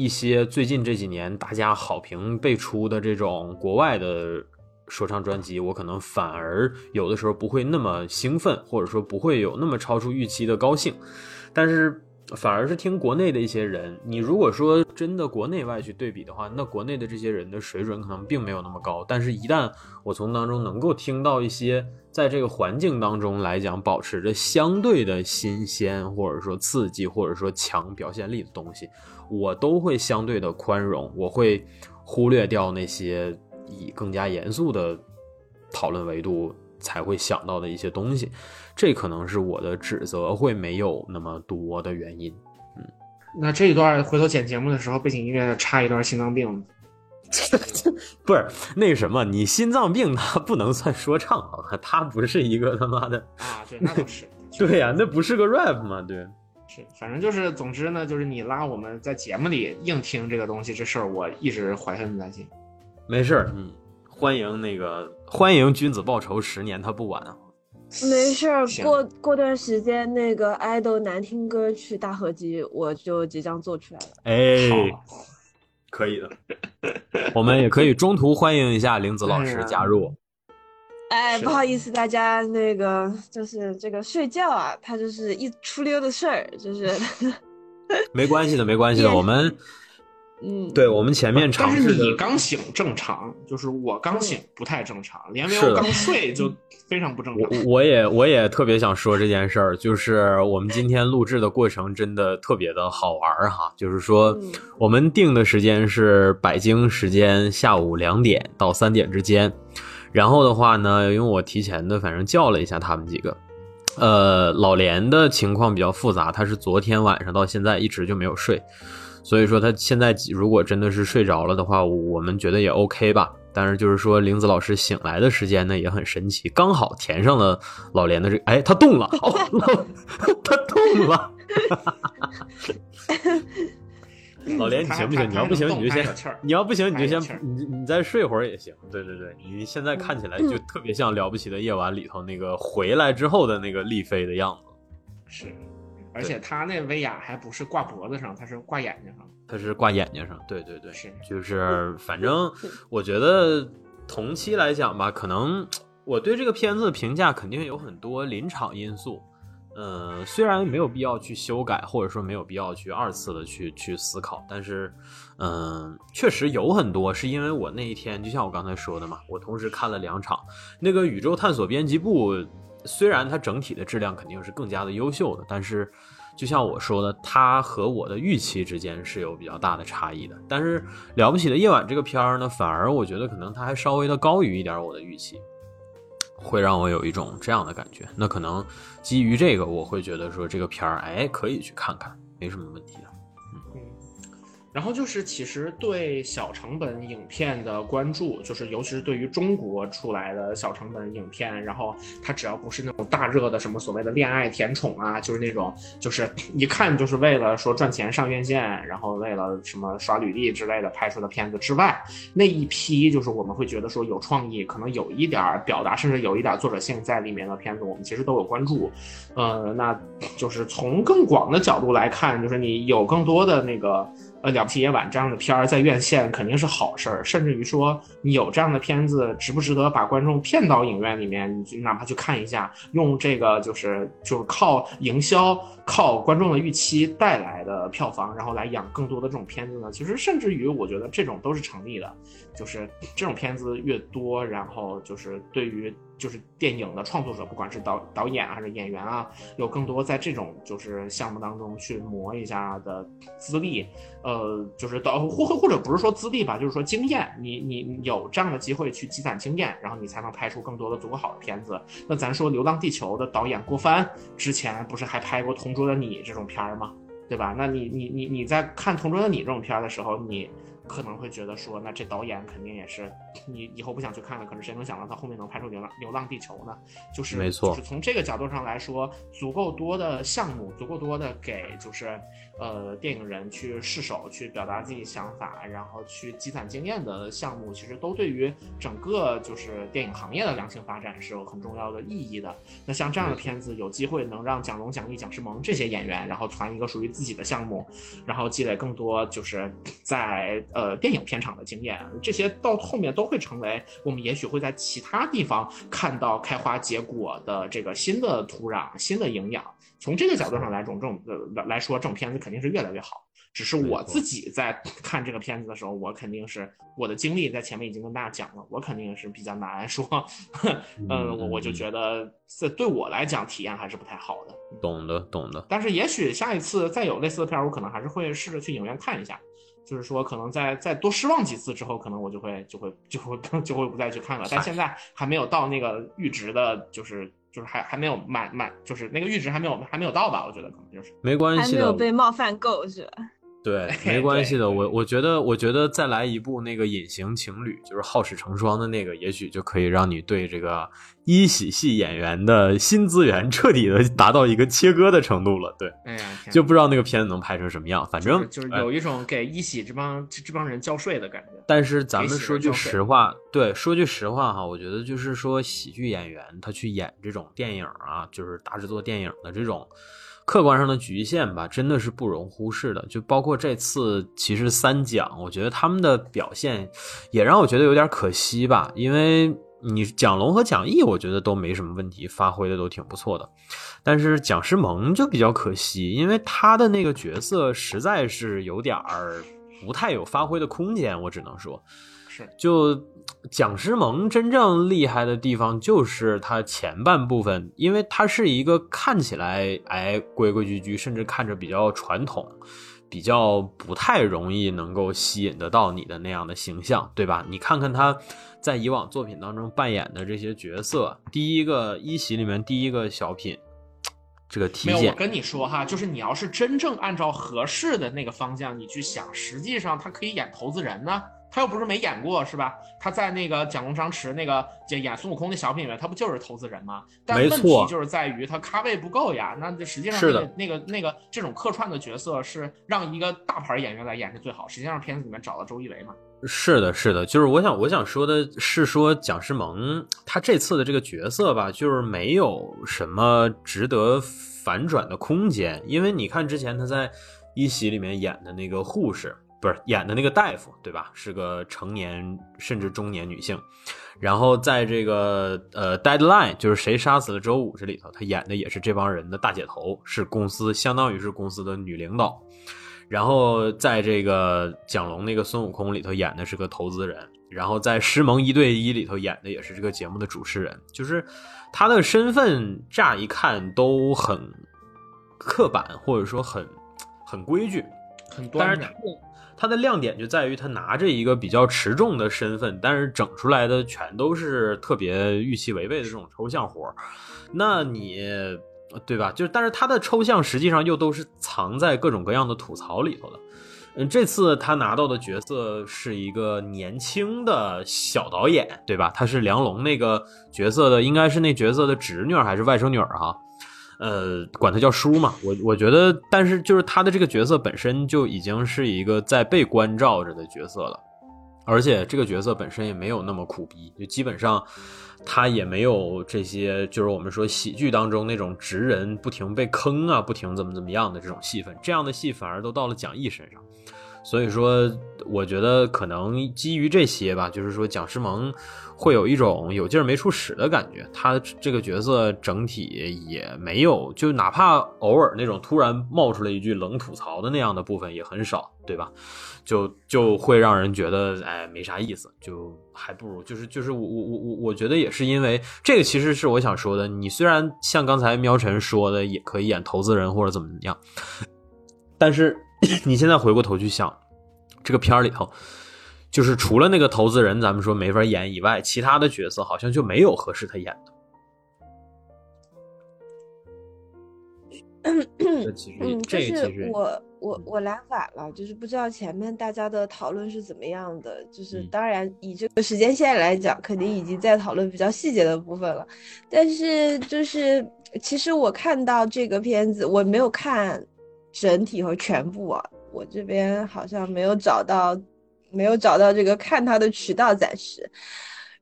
一些最近这几年大家好评辈出的这种国外的说唱专辑，我可能反而有的时候不会那么兴奋，或者说不会有那么超出预期的高兴，但是反而是听国内的一些人，你如果说真的国内外去对比的话，那国内的这些人的水准可能并没有那么高，但是一旦我从当中能够听到一些在这个环境当中来讲保持着相对的新鲜，或者说刺激，或者说强表现力的东西。我都会相对的宽容，我会忽略掉那些以更加严肃的讨论维度才会想到的一些东西，这可能是我的指责会没有那么多的原因。嗯，那这一段回头剪节目的时候，背景音乐插一段心脏病，<laughs> 不是那什么，你心脏病它不能算说唱啊，它不是一个他妈的啊，对，那倒是，<laughs> 对呀，那不是个 rap 嘛？对。是，反正就是，总之呢，就是你拉我们在节目里硬听这个东西，这事儿我一直怀恨在心。没事儿，嗯，欢迎那个欢迎君子报仇，十年他不晚。没事儿，过过段时间那个爱豆难听歌曲大合集我就即将做出来了。哎，可以的，我们也可以中途欢迎一下玲子老师 <laughs> 加入。哎，不好意思，大家那个就是这个睡觉啊，它就是一出溜的事儿，就是 <laughs> 没关系的，没关系的，我们嗯，对我们前面尝试你刚醒正常，就是我刚醒不太正常，连没有刚睡就非常不正常。我也我也特别想说这件事儿，就是我们今天录制的过程真的特别的好玩哈，就是说我们定的时间是北京时间下午两点到三点之间。然后的话呢，因为我提前的反正叫了一下他们几个，呃，老连的情况比较复杂，他是昨天晚上到现在一直就没有睡，所以说他现在如果真的是睡着了的话，我们觉得也 OK 吧。但是就是说玲子老师醒来的时间呢也很神奇，刚好填上了老连的这，哎，他动了，哦，<laughs> 他动了。老连，你行不行？你要不行你就先，你要不行你就先，你你再睡会儿也行。对对对，你现在看起来就特别像《了不起的夜晚》里头那个回来之后的那个丽妃的样子。是，而且他那威亚还不是挂脖子上，他是挂眼睛上。他是挂眼睛上。对对对，是，就是反正我觉得同期来讲吧，可能我对这个片子的评价肯定有很多临场因素。呃，虽然没有必要去修改，或者说没有必要去二次的去去思考，但是，嗯，确实有很多是因为我那一天，就像我刚才说的嘛，我同时看了两场那个宇宙探索编辑部，虽然它整体的质量肯定是更加的优秀的，但是就像我说的，它和我的预期之间是有比较大的差异的。但是《了不起的夜晚》这个片儿呢，反而我觉得可能它还稍微的高于一点我的预期，会让我有一种这样的感觉。那可能基于这个，我会觉得说这个片儿，哎，可以去看看，没什么问题的。然后就是，其实对小成本影片的关注，就是尤其是对于中国出来的小成本影片，然后它只要不是那种大热的什么所谓的恋爱甜宠啊，就是那种就是 <laughs> 一看就是为了说赚钱上院线，然后为了什么刷履历之类的拍出的片子之外，那一批就是我们会觉得说有创意，可能有一点表达，甚至有一点作者性在里面的片子，我们其实都有关注。呃，那就是从更广的角度来看，就是你有更多的那个。呃，了不起夜晚这样的片儿在院线肯定是好事儿，甚至于说你有这样的片子，值不值得把观众骗到影院里面？你哪怕去看一下，用这个就是就是靠营销、靠观众的预期带来的票房，然后来养更多的这种片子呢？其实甚至于我觉得这种都是成立的，就是这种片子越多，然后就是对于。就是电影的创作者，不管是导导演还是演员啊，有更多在这种就是项目当中去磨一下的资历，呃，就是导或或者不是说资历吧，就是说经验，你你有这样的机会去积攒经验，然后你才能拍出更多的足够好的片子。那咱说《流浪地球》的导演郭帆之前不是还拍过《同桌的你》这种片儿吗？对吧？那你你你你在看《同桌的你》这种片儿的时候，你。可能会觉得说，那这导演肯定也是你以后不想去看了。可是谁能想到他后面能拍出《流浪流浪地球》呢？就是没错，就是从这个角度上来说，足够多的项目，足够多的给就是呃电影人去试手，去表达自己想法，然后去积攒经验的项目，其实都对于整个就是电影行业的良性发展是有很重要的意义的。那像这样的片子，有机会能让蒋龙、蒋毅、蒋诗萌这些演员，然后传一个属于自己的项目，然后积累更多就是在。呃，电影片场的经验，这些到后面都会成为我们也许会在其他地方看到开花结果的这个新的土壤、新的营养。从这个角度上来种，这种呃来说，这种片子肯定是越来越好。只是我自己在看这个片子的时候，我肯定是我的经历在前面已经跟大家讲了，我肯定是比较难说。<laughs> 嗯，我我就觉得这对我来讲体验还是不太好的。懂的，懂的。但是也许下一次再有类似的片儿，我可能还是会试着去影院看一下。就是说，可能再再多失望几次之后，可能我就会就会就会 <laughs> 就会不再去看了。但现在还没有到那个阈值的，就是就是还还没有满满，就是那个阈值还没有还没有到吧？我觉得可能就是没关系，还没有被冒犯够是吧？对，没 <laughs> 关系的。我我觉得，我觉得再来一部那个隐形情侣，就是好事成双的那个，也许就可以让你对这个一喜系演员的新资源彻底的达到一个切割的程度了。对，哎呀，就不知道那个片子能拍成什么样。反正就是有一种给一喜这帮这帮人交税的感觉。但是咱们说句实话，对，说句实话哈，我觉得就是说喜剧演员他去演这种电影啊，就是大制作电影的这种。客观上的局限吧，真的是不容忽视的。就包括这次，其实三奖，我觉得他们的表现也让我觉得有点可惜吧。因为你蒋龙和蒋毅，我觉得都没什么问题，发挥的都挺不错的。但是蒋诗萌就比较可惜，因为他的那个角色实在是有点儿不太有发挥的空间，我只能说，是就。蒋诗萌真正厉害的地方就是他前半部分，因为他是一个看起来哎规规矩矩，甚至看着比较传统，比较不太容易能够吸引得到你的那样的形象，对吧？你看看他在以往作品当中扮演的这些角色，第一个一席里面第一个小品，这个体检，我跟你说哈，就是你要是真正按照合适的那个方向你去想，实际上他可以演投资人呢。他又不是没演过，是吧？他在那个蒋龙张弛那个演孙悟空的小品里面，他不就是投资人吗？但问题就是在于他咖位不够呀。那这实际上那个那个那个这种客串的角色是让一个大牌演员来演是最好。实际上片子里面找了周一围嘛。是的，是的，就是我想我想说的是说蒋诗萌他这次的这个角色吧，就是没有什么值得反转的空间，因为你看之前他在一喜里面演的那个护士。不是演的那个大夫，对吧？是个成年甚至中年女性。然后在这个呃《Deadline》就是谁杀死了周五这里头，她演的也是这帮人的大姐头，是公司相当于是公司的女领导。然后在这个蒋龙那个孙悟空里头演的是个投资人，然后在《师蒙一对一》里头演的也是这个节目的主持人，就是他的身份乍一看都很刻板，或者说很很规矩，很但是他端着。的他的亮点就在于他拿着一个比较持重的身份，但是整出来的全都是特别预期违背的这种抽象活儿。那你对吧？就，但是他的抽象实际上又都是藏在各种各样的吐槽里头的。嗯，这次他拿到的角色是一个年轻的小导演，对吧？他是梁龙那个角色的，应该是那角色的侄女还是外甥女儿哈？呃，管他叫叔嘛。我我觉得，但是就是他的这个角色本身就已经是一个在被关照着的角色了，而且这个角色本身也没有那么苦逼，就基本上他也没有这些就是我们说喜剧当中那种直人不停被坑啊，不停怎么怎么样的这种戏份，这样的戏反而都到了蒋毅身上。所以说，我觉得可能基于这些吧，就是说蒋诗萌会有一种有劲儿没处使的感觉。他这个角色整体也没有，就哪怕偶尔那种突然冒出来一句冷吐槽的那样的部分也很少，对吧？就就会让人觉得哎没啥意思，就还不如就是就是我我我我我觉得也是因为这个，其实是我想说的。你虽然像刚才喵晨说的，也可以演投资人或者怎么样，但是 <clears throat> 你现在回过头去想，这个片儿里头，就是除了那个投资人，咱们说没法演以外，其他的角色好像就没有合适他演的。<clears throat> 这其实嗯，就这其实是我我我来晚了，就是不知道前面大家的讨论是怎么样的。就是嗯当然以这个时间线来讲，肯定已经在讨论比较细节的部分了。但是就是其实我看到这个片子，我没有看整体和全部啊，我这边好像没有找到没有找到这个看他的渠道暂时。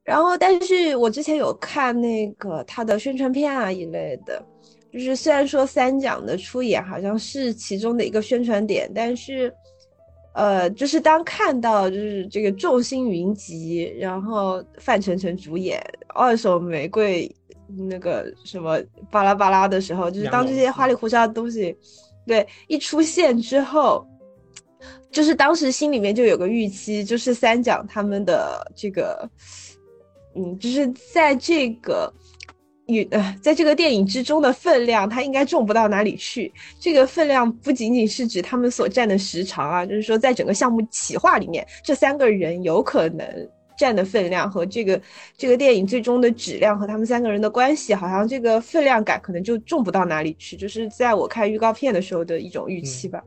然后，但是我之前有看那个他的宣传片啊一类的，就是虽然说三奖的出演好像是其中的一个宣传点，但是，呃，就是当看到就是这个众星云集，然后范丞丞主演《二手玫瑰》那个什么巴拉巴拉的时候，就是当这些花里胡哨的东西，对一出现之后。就是当时心里面就有个预期，就是三奖他们的这个，嗯，就是在这个与呃，在这个电影之中的分量，它应该重不到哪里去。这个分量不仅仅是指他们所占的时长啊，就是说在整个项目企划里面，这三个人有可能占的分量和这个这个电影最终的质量和他们三个人的关系，好像这个分量感可能就重不到哪里去。就是在我看预告片的时候的一种预期吧。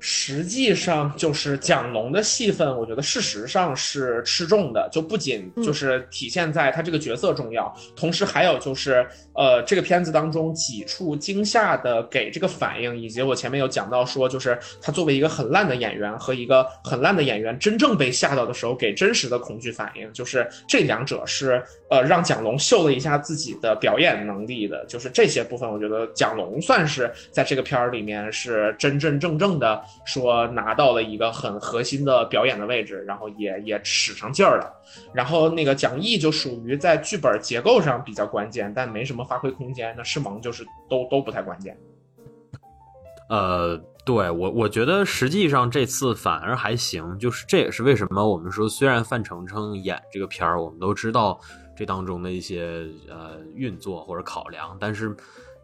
实际上就是蒋龙的戏份，我觉得事实上是吃重的，就不仅就是体现在他这个角色重要，同时还有就是呃这个片子当中几处惊吓的给这个反应，以及我前面有讲到说，就是他作为一个很烂的演员和一个很烂的演员真正被吓到的时候给真实的恐惧反应，就是这两者是呃让蒋龙秀了一下自己的表演能力的，就是这些部分，我觉得蒋龙算是在这个片儿里面是真真正正的。说拿到了一个很核心的表演的位置，然后也也使上劲儿了。然后那个蒋毅就属于在剧本结构上比较关键，但没什么发挥空间。那世蒙就是都都不太关键。呃，对我我觉得实际上这次反而还行，就是这也是为什么我们说，虽然范丞丞演这个片儿，我们都知道这当中的一些呃运作或者考量，但是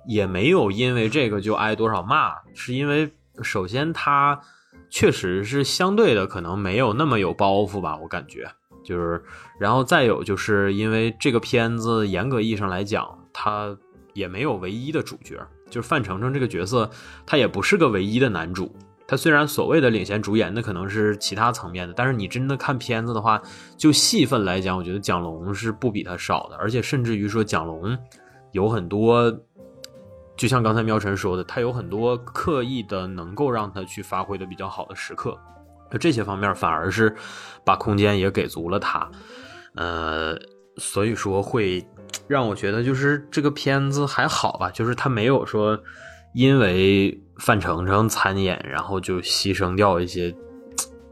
也没有因为这个就挨多少骂，是因为。首先，他确实是相对的，可能没有那么有包袱吧，我感觉就是。然后再有，就是因为这个片子严格意义上来讲，他也没有唯一的主角，就是范丞丞这个角色，他也不是个唯一的男主。他虽然所谓的领衔主演，那可能是其他层面的，但是你真的看片子的话，就戏份来讲，我觉得蒋龙是不比他少的，而且甚至于说蒋龙有很多。就像刚才喵晨说的，他有很多刻意的能够让他去发挥的比较好的时刻，那这些方面反而是把空间也给足了他，呃，所以说会让我觉得就是这个片子还好吧，就是他没有说因为范丞丞参演，然后就牺牲掉一些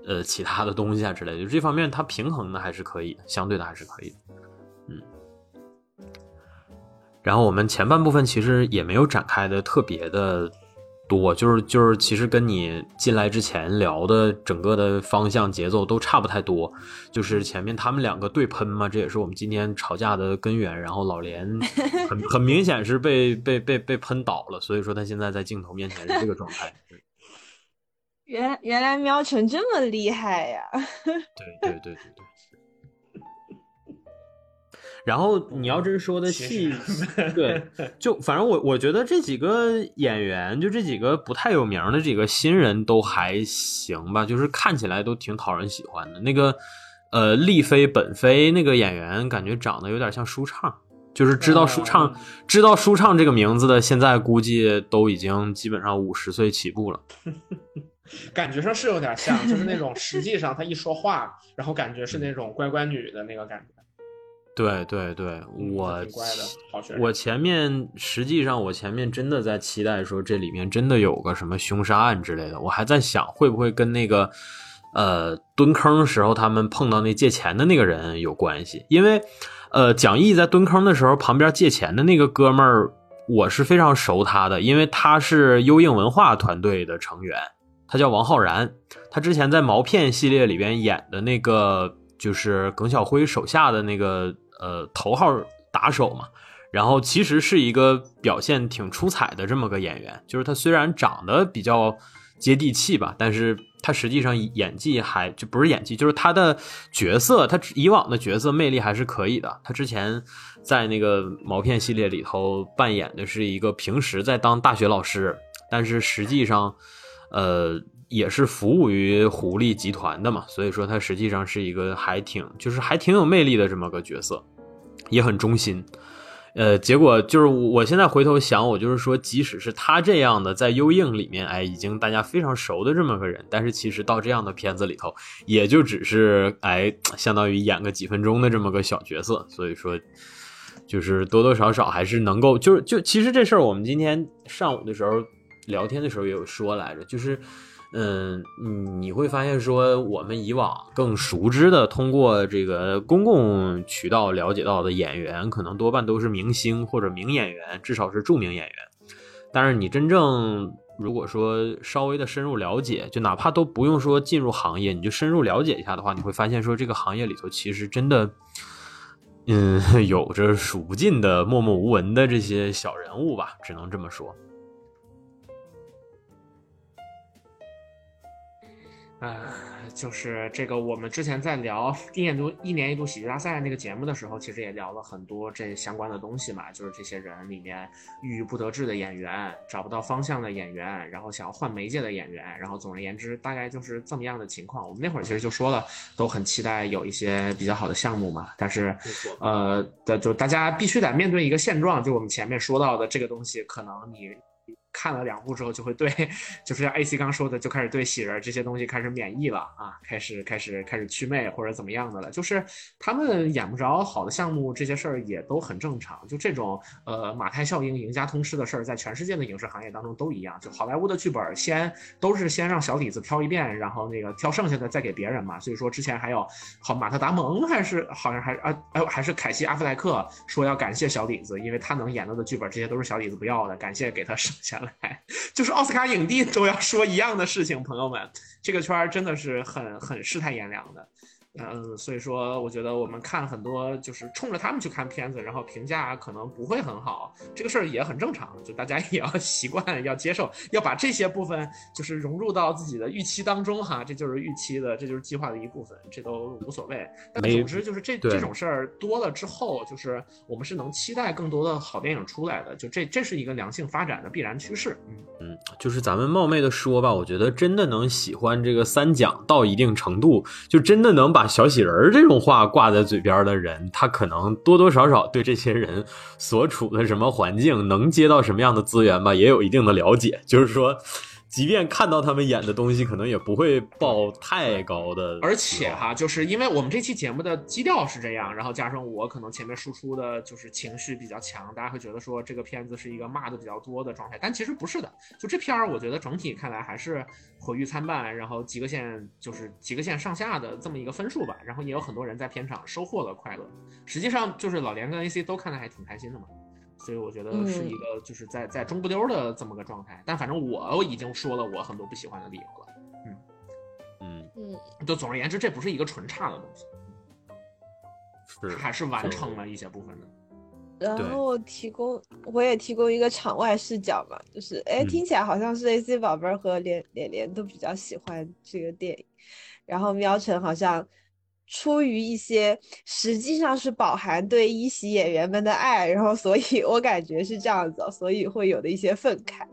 呃其他的东西啊之类的，就这方面他平衡的还是可以，相对的还是可以的。然后我们前半部分其实也没有展开的特别的多，就是就是，其实跟你进来之前聊的整个的方向节奏都差不太多。就是前面他们两个对喷嘛，这也是我们今天吵架的根源。然后老连 <laughs> 很很明显是被被被被喷倒了，所以说他现在在镜头面前是这个状态。<laughs> 原原来喵晨这么厉害呀！对对对对对。然后你要真说的细，对，就反正我我觉得这几个演员，就这几个不太有名的几个新人都还行吧，就是看起来都挺讨人喜欢的。那个呃，丽妃本妃那个演员，感觉长得有点像舒畅，就是知道舒畅、知道舒畅这个名字的，现在估计都已经基本上五十岁起步了。<laughs> 感觉上是有点像，就是那种实际上他一说话，然后感觉是那种乖乖女的那个感觉。对对对，嗯我我前面实际上我前面真的在期待说这里面真的有个什么凶杀案之类的，我还在想会不会跟那个呃蹲坑时候他们碰到那借钱的那个人有关系，因为呃蒋毅在蹲坑的时候旁边借钱的那个哥们儿，我是非常熟他的，因为他是优映文化团队的成员，他叫王浩然，他之前在毛片系列里边演的那个就是耿小辉手下的那个呃头号打手嘛，然后其实是一个表现挺出彩的这么个演员，就是他虽然长得比较接地气吧，但是他实际上演技还就不是演技，就是他的角色，他以往的角色魅力还是可以的。他之前在那个毛片系列里头扮演的是一个平时在当大学老师，但是实际上，呃，也是服务于狐狸集团的嘛，所以说他实际上是一个还挺就是还挺有魅力的这么个角色，也很忠心。呃，结果就是我现在回头想，我就是说，即使是他这样的在优映里面，哎，已经大家非常熟的这么个人，但是其实到这样的片子里头，也就只是哎，<tsk> 相当于演个几分钟的这么个小角色，所以说，就是多多少少还是能够，就是就其实这事儿，我们今天上午的时候聊天的时候也有说来着，就是。嗯，你会发现说，我们以往更熟知的，通过这个公共渠道了解到的演员，可能多半都是明星或者名演员，至少是著名演员。但是你真正如果说稍微的深入了解，就哪怕都不用说进入行业，你就深入了解一下的话，你会发现说，这个行业里头其实真的，嗯，<laughs> 有着数不尽的默默无闻的这些小人物吧，只能这么说。呃，就是这个，我们之前在聊一年度一年一度喜剧大赛那个节目的时候，其实也聊了很多这相关的东西嘛，就是这些人里面郁郁不得志的演员，找不到方向的演员，然后想要换媒介的演员，然后总而言之，大概就是这么样的情况。我们那会儿其实就说了，都很期待有一些比较好的项目嘛，但是呃的就大家必须得面对一个现状，就我们前面说到的这个东西，可能你。看了两部之后，就会对，<laughs> 就是像 AC 刚说的，就开始对喜人这些东西开始免疫了啊，开始开始开始祛魅或者怎么样的了。就是他们演不着好的项目，这些事儿也都很正常。就这种呃马太效应、赢家通吃的事儿，在全世界的影视行业当中都一样。就好莱坞的剧本先都是先让小李子挑一遍，然后那个挑剩下的再给别人嘛。所以说之前还有好马特达蒙还是好像还是啊哎还是凯西阿弗莱克说要感谢小李子，因为他能演到的剧本这些都是小李子不要的，感谢给他省下来。<laughs> 就是奥斯卡影帝都要说一样的事情，朋友们，这个圈儿真的是很很世态炎凉的。嗯，所以说我觉得我们看很多就是冲着他们去看片子，然后评价可能不会很好，这个事儿也很正常，就大家 <laughs> 也要习惯，要接受，要把这些部分就是融入到自己的预期当中哈，这就是预期的，这就是计划的一部分，这都无所谓。但总之就是这这种事儿多了之后，就是我们是能期待更多的好电影出来的，就这这是一个良性发展的必然趋势。嗯嗯，就是咱们冒昧的说吧，我觉得真的能喜欢这个三奖到一定程度，就真的能把小喜人儿这种话挂在嘴边的人，他可能多多少少对这些人所处的什么环境，能接到什么样的资源吧，也有一定的了解。就是说，即便看到他们演的东西，可能也不会抱太高的。而且哈，就是因为我们这期节目的基调是这样，然后加上我可能前面输出的就是情绪比较强，大家会觉得说这个片子是一个骂的比较多的状态，但其实不是的。就这片儿，我觉得整体看来还是毁誉参半，然后及格线就是及格线上下的这么一个分数吧。然后也有很多人在片场收获了快乐。实际上，就是老连跟 AC 都看的还挺开心的嘛。所以我觉得是一个就是在在中不溜的这么个状态。但反正我已经说了我很多不喜欢的理由了。嗯，嗯嗯，就总而言之，这不是一个纯差的东西，是还是完成了一些部分的。然后提供我也提供一个场外视角嘛，就是哎，嗯听起来好像是 AC 宝贝儿和连连连都比较喜欢这个电影，然后喵晨好像出于一些实际上是饱含对一席演员们的爱，然后所以 <laughs> 我感觉是这样子，所以会有的一些愤慨。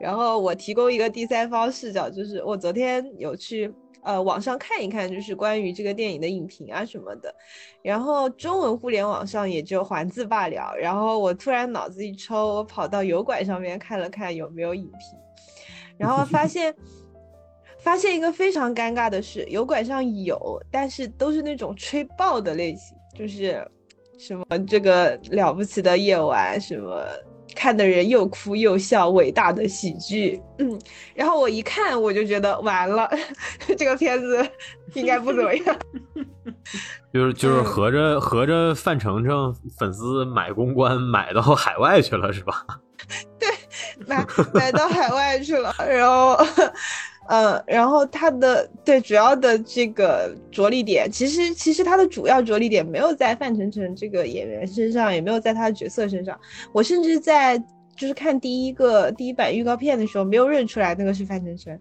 然后我提供一个第三方视角，就是我昨天有去呃网上看一看，就是关于这个电影的影评啊什么的。然后中文互联网上也就环字罢了。然后我突然脑子一抽，我跑到油管上面看了看有没有影评，然后发现发现一个非常尴尬的事，油管上有，但是都是那种吹爆的类型，就是什么这个了不起的夜晚，什么看的人又哭又笑，伟大的喜剧，嗯，然后我一看我就觉得完了，<laughs> 这个片子应该不怎么样。<laughs> 就是就是嗯合着合着范丞丞粉丝买公关买到海外去了是吧？<laughs> 对买买到海外去了，然后，呃，然后他的对主要的这个着力点，其实其实他的主要着力点没有在范丞丞这个演员身上，也没有在他的角色身上。我甚至在就是看第一个第一版预告片的时候，没有认出来那个是范丞丞。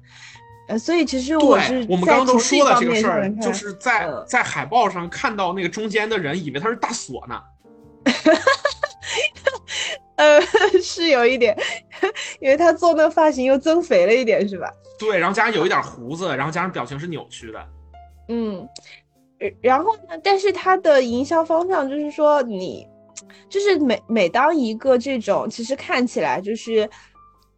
呃，所以其实我是，我们刚刚都说了这个事儿就是在嗯在海报上看到那个中间的人，以为他是大锁呢。<laughs> 呃 <laughs> 是有一点，<laughs> 因为他做那个发型又增肥了一点，是吧？对，然后加上有一点胡子，然后加上表情是扭曲的。嗯，呃然后呢？但是他的营销方向就是说你，就是每每当一个这种，其实看起来就是，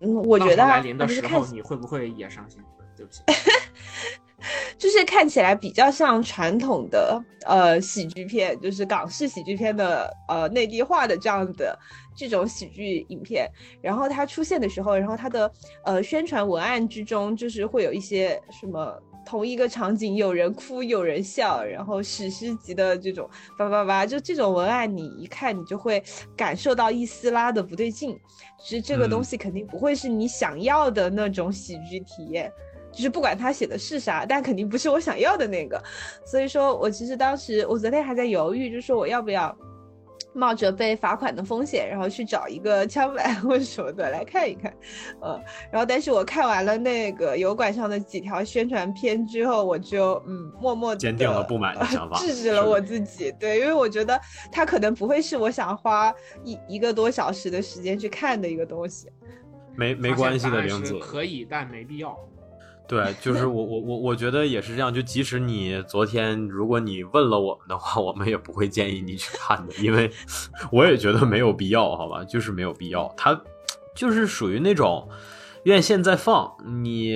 嗯，我觉得来临的时候，你会不会也伤心？对不起，<laughs> 就是看起来比较像传统的呃喜剧片，就是港式喜剧片的呃内地化的这样的这种喜剧影片。然后它出现的时候，然后它的呃宣传文案之中，就是会有一些什么同一个场景有人哭有人笑，然后史诗级的这种叭叭叭，就这种文案你一看你就会感受到一丝拉的不对劲，其实这个东嗯西肯定不会是你想要的那种喜剧体验。就是不管他写的是啥，但肯定不是我想要的那个。所以说我其实当时我昨天还在犹豫，就说我要不要冒着被罚款的风险，然后去找一个 <laughs> 枪版或者什么的来看一看，呃，然后但是我看完了那个油管上的几条宣传片之后，我就嗯默默地坚定了不满的想法 <laughs> 制止了我自己。对，因为我觉得它可能不会是我想花一一个多小时的时间去看的一个东西。没没关系的，玲子。可以，但没必要。对，<laughs> 就是我我我我觉得也是这样。就即使你昨天如果你问了我们的话，我们也不会建议你去看的，因为 <laughs> 我也觉得没有必要，好吧？就是没有必要。它就是属于那种院线在放，你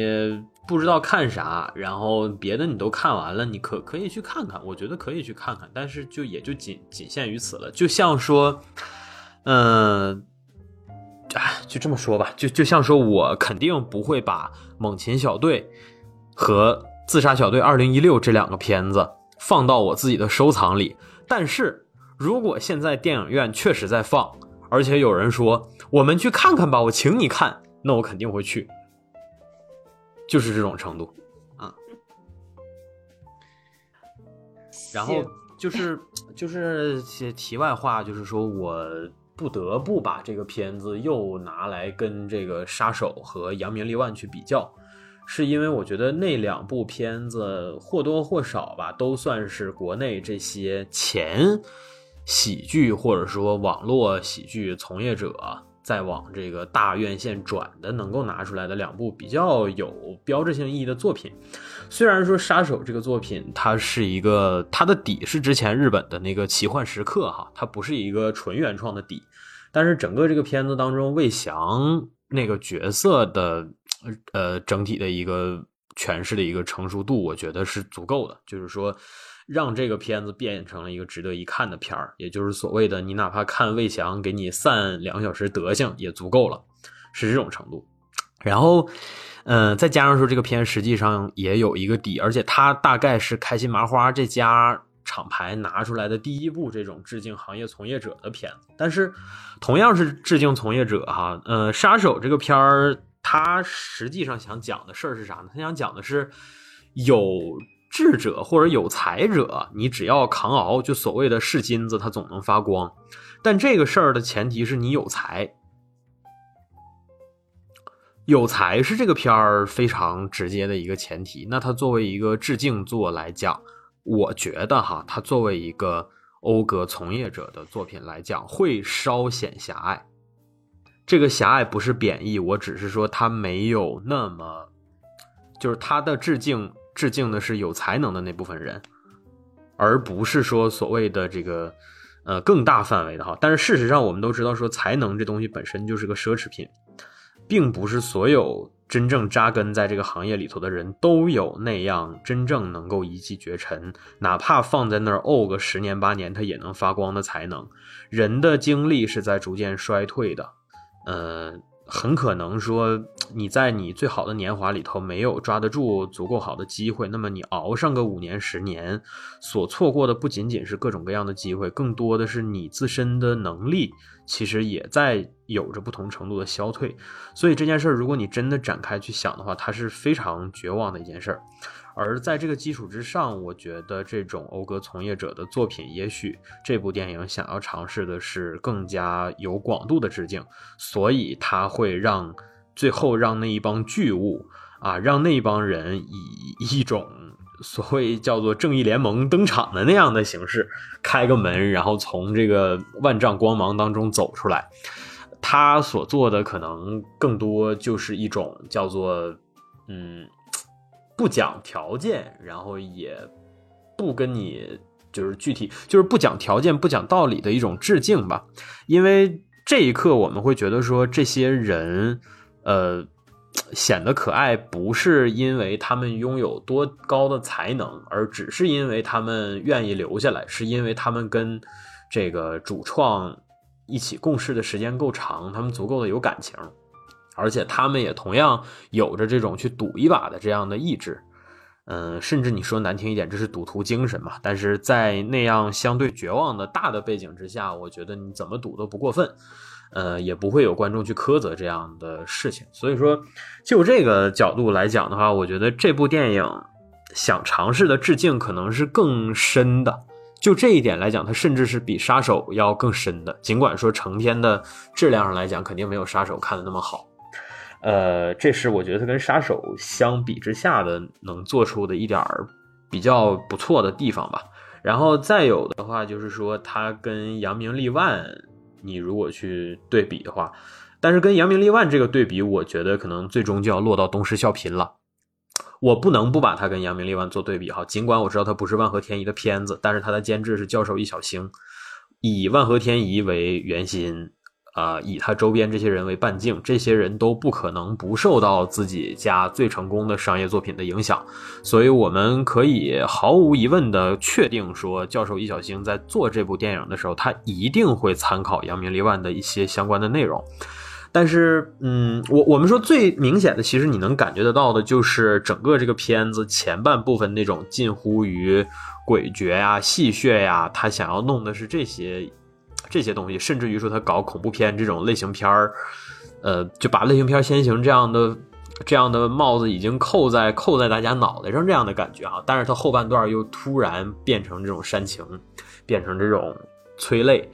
不知道看啥，然后别的你都看完了，你可可以去看看，我觉得可以去看看，但是就也就仅仅限于此了。就像说，嗯、哎，就这么说吧，就就像说我肯定不会把《猛禽小队》和《自杀小队二零一六》这两个片子放到我自己的收藏里，但是如果现在电影院确实在放，而且有人说我们去看看吧，我请你看，那我肯定会去，就是这种程度啊。然后就是就是些题外话，就是说我不得不把这个片子又拿来跟这个《杀手》和《扬名立万》去比较，是因为我觉得那两部片子或多或少吧，都算是国内这些前喜剧或者说网络喜剧从业者再往这个大院线转的，能够拿出来的两部比较有标志性意义的作品。虽然说《杀手》这个作品，它是一个它的底是之前日本的那个奇幻时刻哈，它不是一个纯原创的底，但是整个这个片子当中，魏翔那个角色的呃整体的一个诠释的一个成熟度，我觉得是足够的，就是说让这个片子变成了一个值得一看的片儿，也就是所谓的你哪怕看魏翔给你散两小时德行也足够了，是这种程度。然后，嗯、再加上说这个片实际上也有一个底，而且它大概是开心麻花这家厂牌拿出来的第一部这种致敬行业从业者的片子。但是，同样是致敬从业者哈，呃，杀手这个片儿，它实际上想讲的事儿是啥呢？他想讲的是有智者或者有才者，你只要扛熬，就所谓的是金子，它总能发光。但这个事儿的前提是你有才。有才是这个片儿非常直接的一个前提。那它作为一个致敬作来讲，我觉得哈，它作为一个讴歌从业者的作品来讲，会稍显狭隘。这个狭隘不是贬义，我只是说它没有那么，就是它的致敬致敬的是有才能的那部分人，而不是说所谓的这个呃更大范围的哈。但是事实上，我们都知道说才能这东西本身就是个奢侈品。并不是所有真正扎根在这个行业里头的人都有那样真正能够一骑绝尘，哪怕放在那儿沤个十年八年，他也能发光的才能。人的精力是在逐渐衰退的，呃。很可能说你在你最好的年华里头没有抓得住足够好的机会，那么你熬上个五年十年，所错过的不仅仅是各种各样的机会，更多的是你自身的能力，其实也在有着不同程度的消退。所以这件事儿，如果你真的展开去想的话，它是非常绝望的一件事儿。而在这个基础之上，我觉得这种讴歌从业者的作品，也许这部电影想要尝试的是更加有广度的致敬，所以他会让最后让那一帮巨物啊，让那一帮人以一种所谓叫做正义联盟登场的那样的形式开个门，然后从这个万丈光芒当中走出来。他所做的可能更多就是一种叫做嗯。不讲条件，然后也不跟你就是具体，就是不讲条件、不讲道理的一种致敬吧。因为这一刻，我们会觉得说，这些人，呃，显得可爱，不是因为他们拥有多高的才能，而只是因为他们愿意留下来，是因为他们跟这个主创一起共事的时间够长，他们足够的有感情。而且他们也同样有着这种去赌一把的这样的意志，嗯，甚至你说难听一点，这是赌徒精神嘛。但是在那样相对绝望的大的背景之下，我觉得你怎么赌都不过分，呃，也不会有观众去苛责这样的事情。所以说，就这个角度来讲的话，我觉得这部电影想尝试的致敬可能是更深的。就这一点来讲，它甚至是比杀手要更深的。尽管说成片的质量上来讲，肯定没有杀手看的那么好。呃，这是我觉得它跟杀手相比之下的能做出的一点儿比较不错的地方吧。然后再有的话，就是说它跟扬名立万，你如果去对比的话，但是跟扬名立万这个对比，我觉得可能最终就要落到东施效颦了。我不能不把它跟扬名立万做对比哈，尽管我知道它不是万合天宜的片子，但是它的监制是教授易小星，以万合天宜为圆心。啊，以他周边这些人为半径，这些人都不可能不受到自己家最成功的商业作品的影响，所以我们可以毫无疑问的确定说，教授易小星在做这部电影的时候，他一定会参考扬名立万的一些相关的内容。但是，嗯，我我们说最明显的，其实你能感觉得到的，就是整个这个片子前半部分那种近乎于诡谲呀、戏谑呀，他想要弄的是这些。这些东西，甚至于说他搞恐怖片这种类型片儿，呃，就把类型片先行这样的这样的帽子已经扣在扣在大家脑袋上这样的感觉啊。但是他后半段又突然变成这种煽情，变成这种催泪。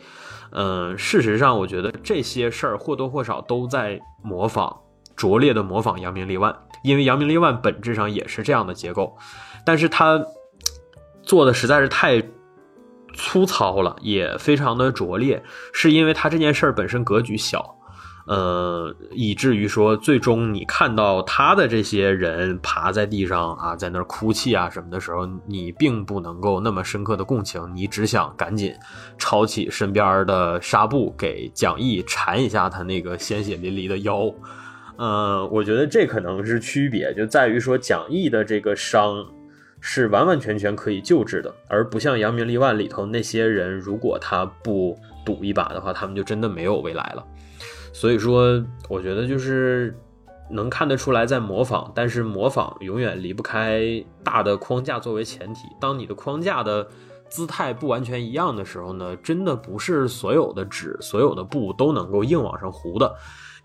嗯，事实上，我觉得这些事儿或多或少都在模仿拙劣的模仿扬名立万，因为扬名立万本质上也是这样的结构，但是他做的实在是太。粗糙了，也非常的拙劣，是因为他这件事儿本身格局小，呃，以至于说最终你看到他的这些人爬在地上啊，在那儿哭泣啊什么的时候，你并不能够那么深刻的共情，你只想赶紧抄起身边的纱布给蒋毅缠一下他那个鲜血淋漓的腰，呃，我觉得这可能是区别，就在于说蒋毅的这个伤。是完完全全可以救治的，而不像扬名立万里头那些人，如果他不赌一把的话，他们就真的没有未来了。所以说，我觉得就是能看得出来在模仿，但是模仿永远离不开大的框架作为前提。当你的框架的姿态不完全一样的时候呢，真的不是所有的纸、所有的布都能够硬往上糊的。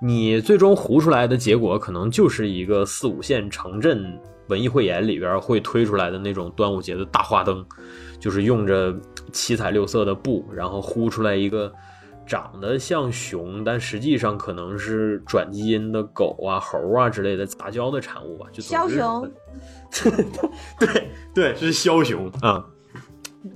你最终糊出来的结果，可能就是一个四五线城镇文艺汇演里边会推出来的那种端午节的大花灯，就是用着七彩六色的布，然后糊出来一个长得像熊，但实际上可能是转基因的狗啊、猴啊之类的杂交的产物吧，枭雄，<laughs> 对对，是枭雄啊、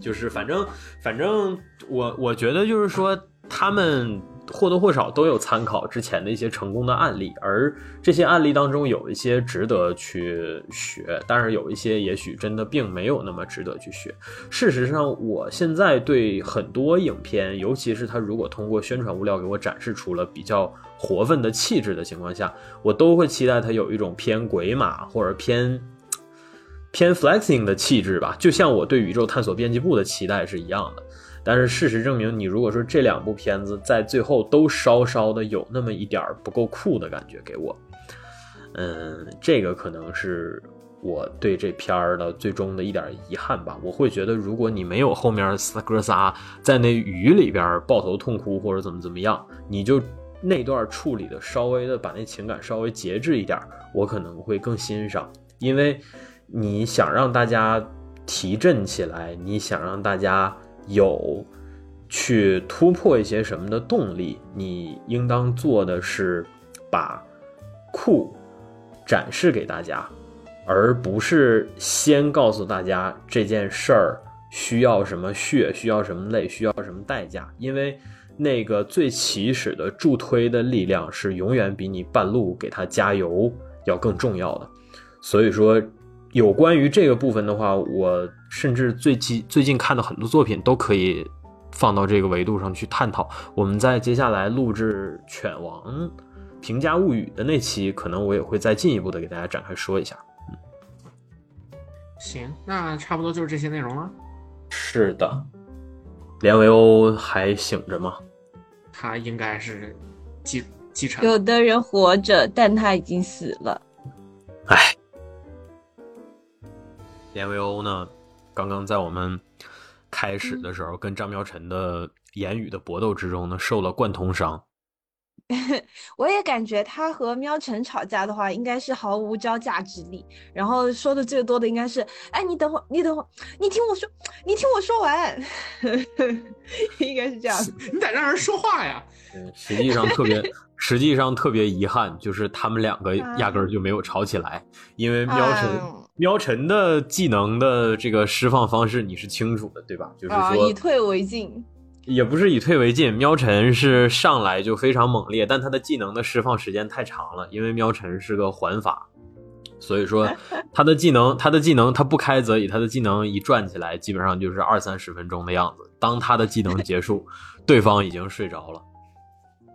就是反正反正我我觉得就是说他们或多或少都有参考之前的一些成功的案例，而这些案例当中有一些值得去学，但是有一些也许真的并没有那么值得去学。事实上，我现在对很多影片，尤其是它如果通过宣传物料给我展示出了比较活分的气质的情况下，我都会期待它有一种偏鬼马或者偏偏 flexing 的气质吧，就像我对宇宙探索编辑部的期待是一样的。但是事实证明，你如果说这两部片子在最后都稍稍的有那么一点儿不够酷的感觉给我，嗯，这个可能是我对这片儿的最终的一点遗憾吧。我会觉得，如果你没有后面仨哥仨在那雨里边抱头痛哭或者怎么怎么样，你就那段处理的稍微的把那情感稍微节制一点，我可能会更欣赏，因为你想让大家提振起来，你想让大家有去突破一些什么的动力，你应当做的是把酷展示给大家，而不是先告诉大家这件事儿需要什么血，需要什么泪，需要什么代价，因为那个最起始的助推的力量是永远比你半路给他加油要更重要的。所以说，有关于这个部分的话，我甚至最近最近看的很多作品都可以放到这个维度上去探讨。我们在接下来录制《犬王评价物语》的那期，可能我也会再进一步的给大家展开说一下。行，那差不多就是这些内容了。是的，连维欧还醒着吗？他应该是继继承有的人活着，但他已经死了。唉，连维欧呢，刚刚在我们开始的时候，跟张苗晨的言语的搏斗之中呢，受了贯通伤。<laughs> 我也感觉他和喵晨吵架的话，应该是毫无招架之力。然后说的最多的应该是：“哎，你等会儿，你等会儿，你听我说，你听我说完。<laughs> ”应该是这样。你得让人说话呀。<laughs> 嗯，实际上特别，实际上特别遗憾，就是他们两个压根儿就没有吵起来，因为喵晨、嗯喵晨的技能的这个释放方式你是清楚的，对吧？就是啊，说以退为进。也不是以退为进，喵晨是上来就非常猛烈，但他的技能的释放时间太长了，因为喵晨是个环法，所以说 <laughs> 他的技能，他的技能他不开则已，他的技能一转起来，基本上就是二三十分钟的样子。当他的技能结束，<laughs> 对方已经睡着了。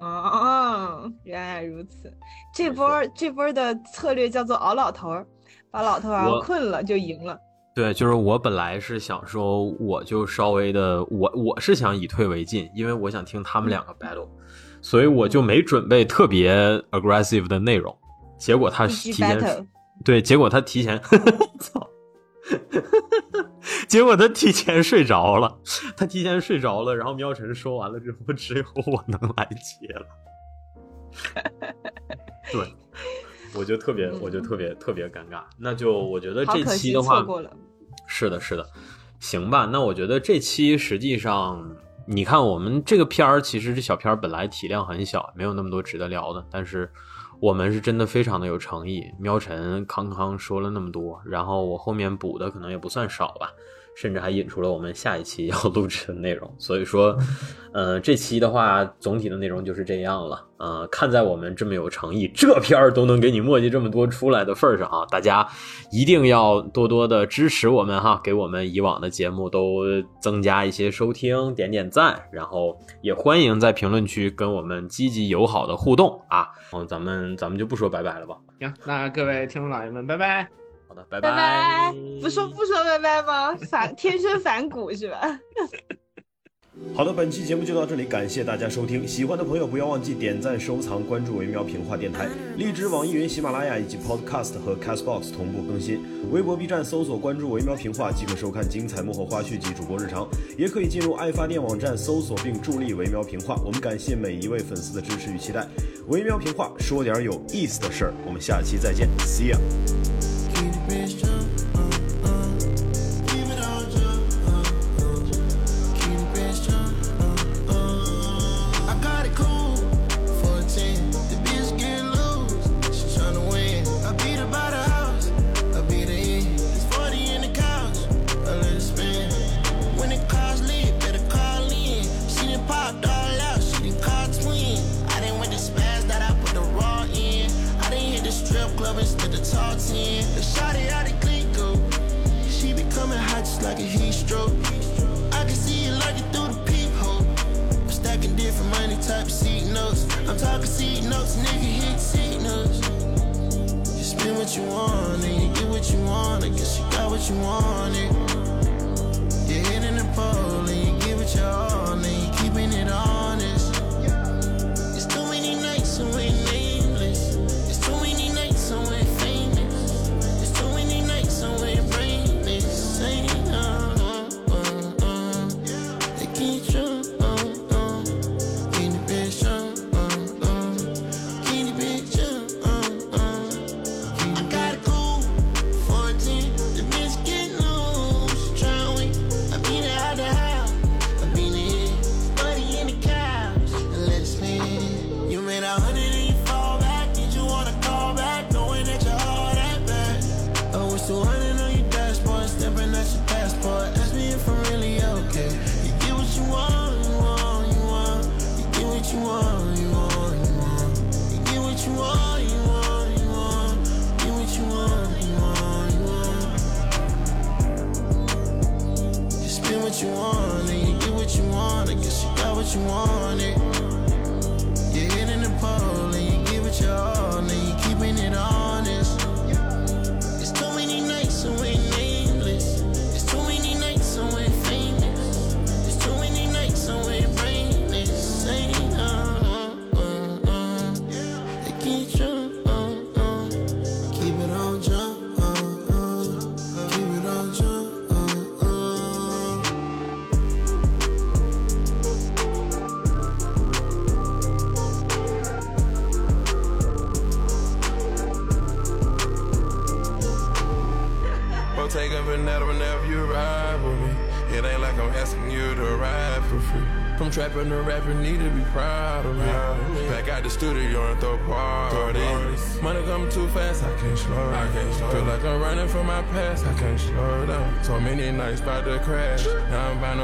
哦，原来如此。这波这波的策略叫做熬老头儿，把老头儿熬困了就赢了。对，就是我本来是想说，我就稍微的，我我是想以退为进，因为我想听他们两个 battle，所以我就没准备特别 aggressive 的内容。结果他提前对，结果他提前，<laughs> 操，结果他提前睡着了，他提前睡着了，然后喵晨说完了之后，只有我能来接了。<laughs> 对，我就特别，我就特别特别尴尬。那就我觉得这期的话。是的，是的，行吧。那我觉得这期实际上，你看我们这个片儿，其实这小片儿本来体量很小，没有那么多值得聊的，但是我们是真的非常的有诚意。喵晨康康说了那么多，然后我后面补的可能也不算少吧。甚至还引出了我们下一期要 <laughs> 录制的内容，所以说，呃，这期的话，总体的内容就是这样了。呃，看在我们这么有诚意，这片儿都能给你墨迹这么多出来的份儿上啊，大家一定要多多的支持我们哈，给我们以往的节目都增加一些收听，点点赞，然后也欢迎在评论区跟我们积极友好的互动啊。嗯，咱们咱们就不说拜拜了吧。行，那各位听众老爷们，拜拜。好的，拜拜。拜拜不说不说拜拜吗？<laughs> 反天生反骨是吧？<laughs> 好的，本期节目就到这里，感谢大家收听。喜欢的朋友不要忘记点赞、收藏、关注“维喵评话电台”，荔枝、网易云、喜马拉雅以及 Podcast 和 Castbox 同步更新。微博、B 站搜索关注“维喵评话”即可收看精彩幕后花絮及主播日常，也可以进入爱发电网站搜索并助力“维喵评话”。我们感谢每一位粉丝的支持与期待。维喵评话说点有意思的事儿，我们下期再见，See you。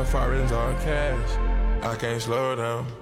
foreigns on cash. I can't slow down.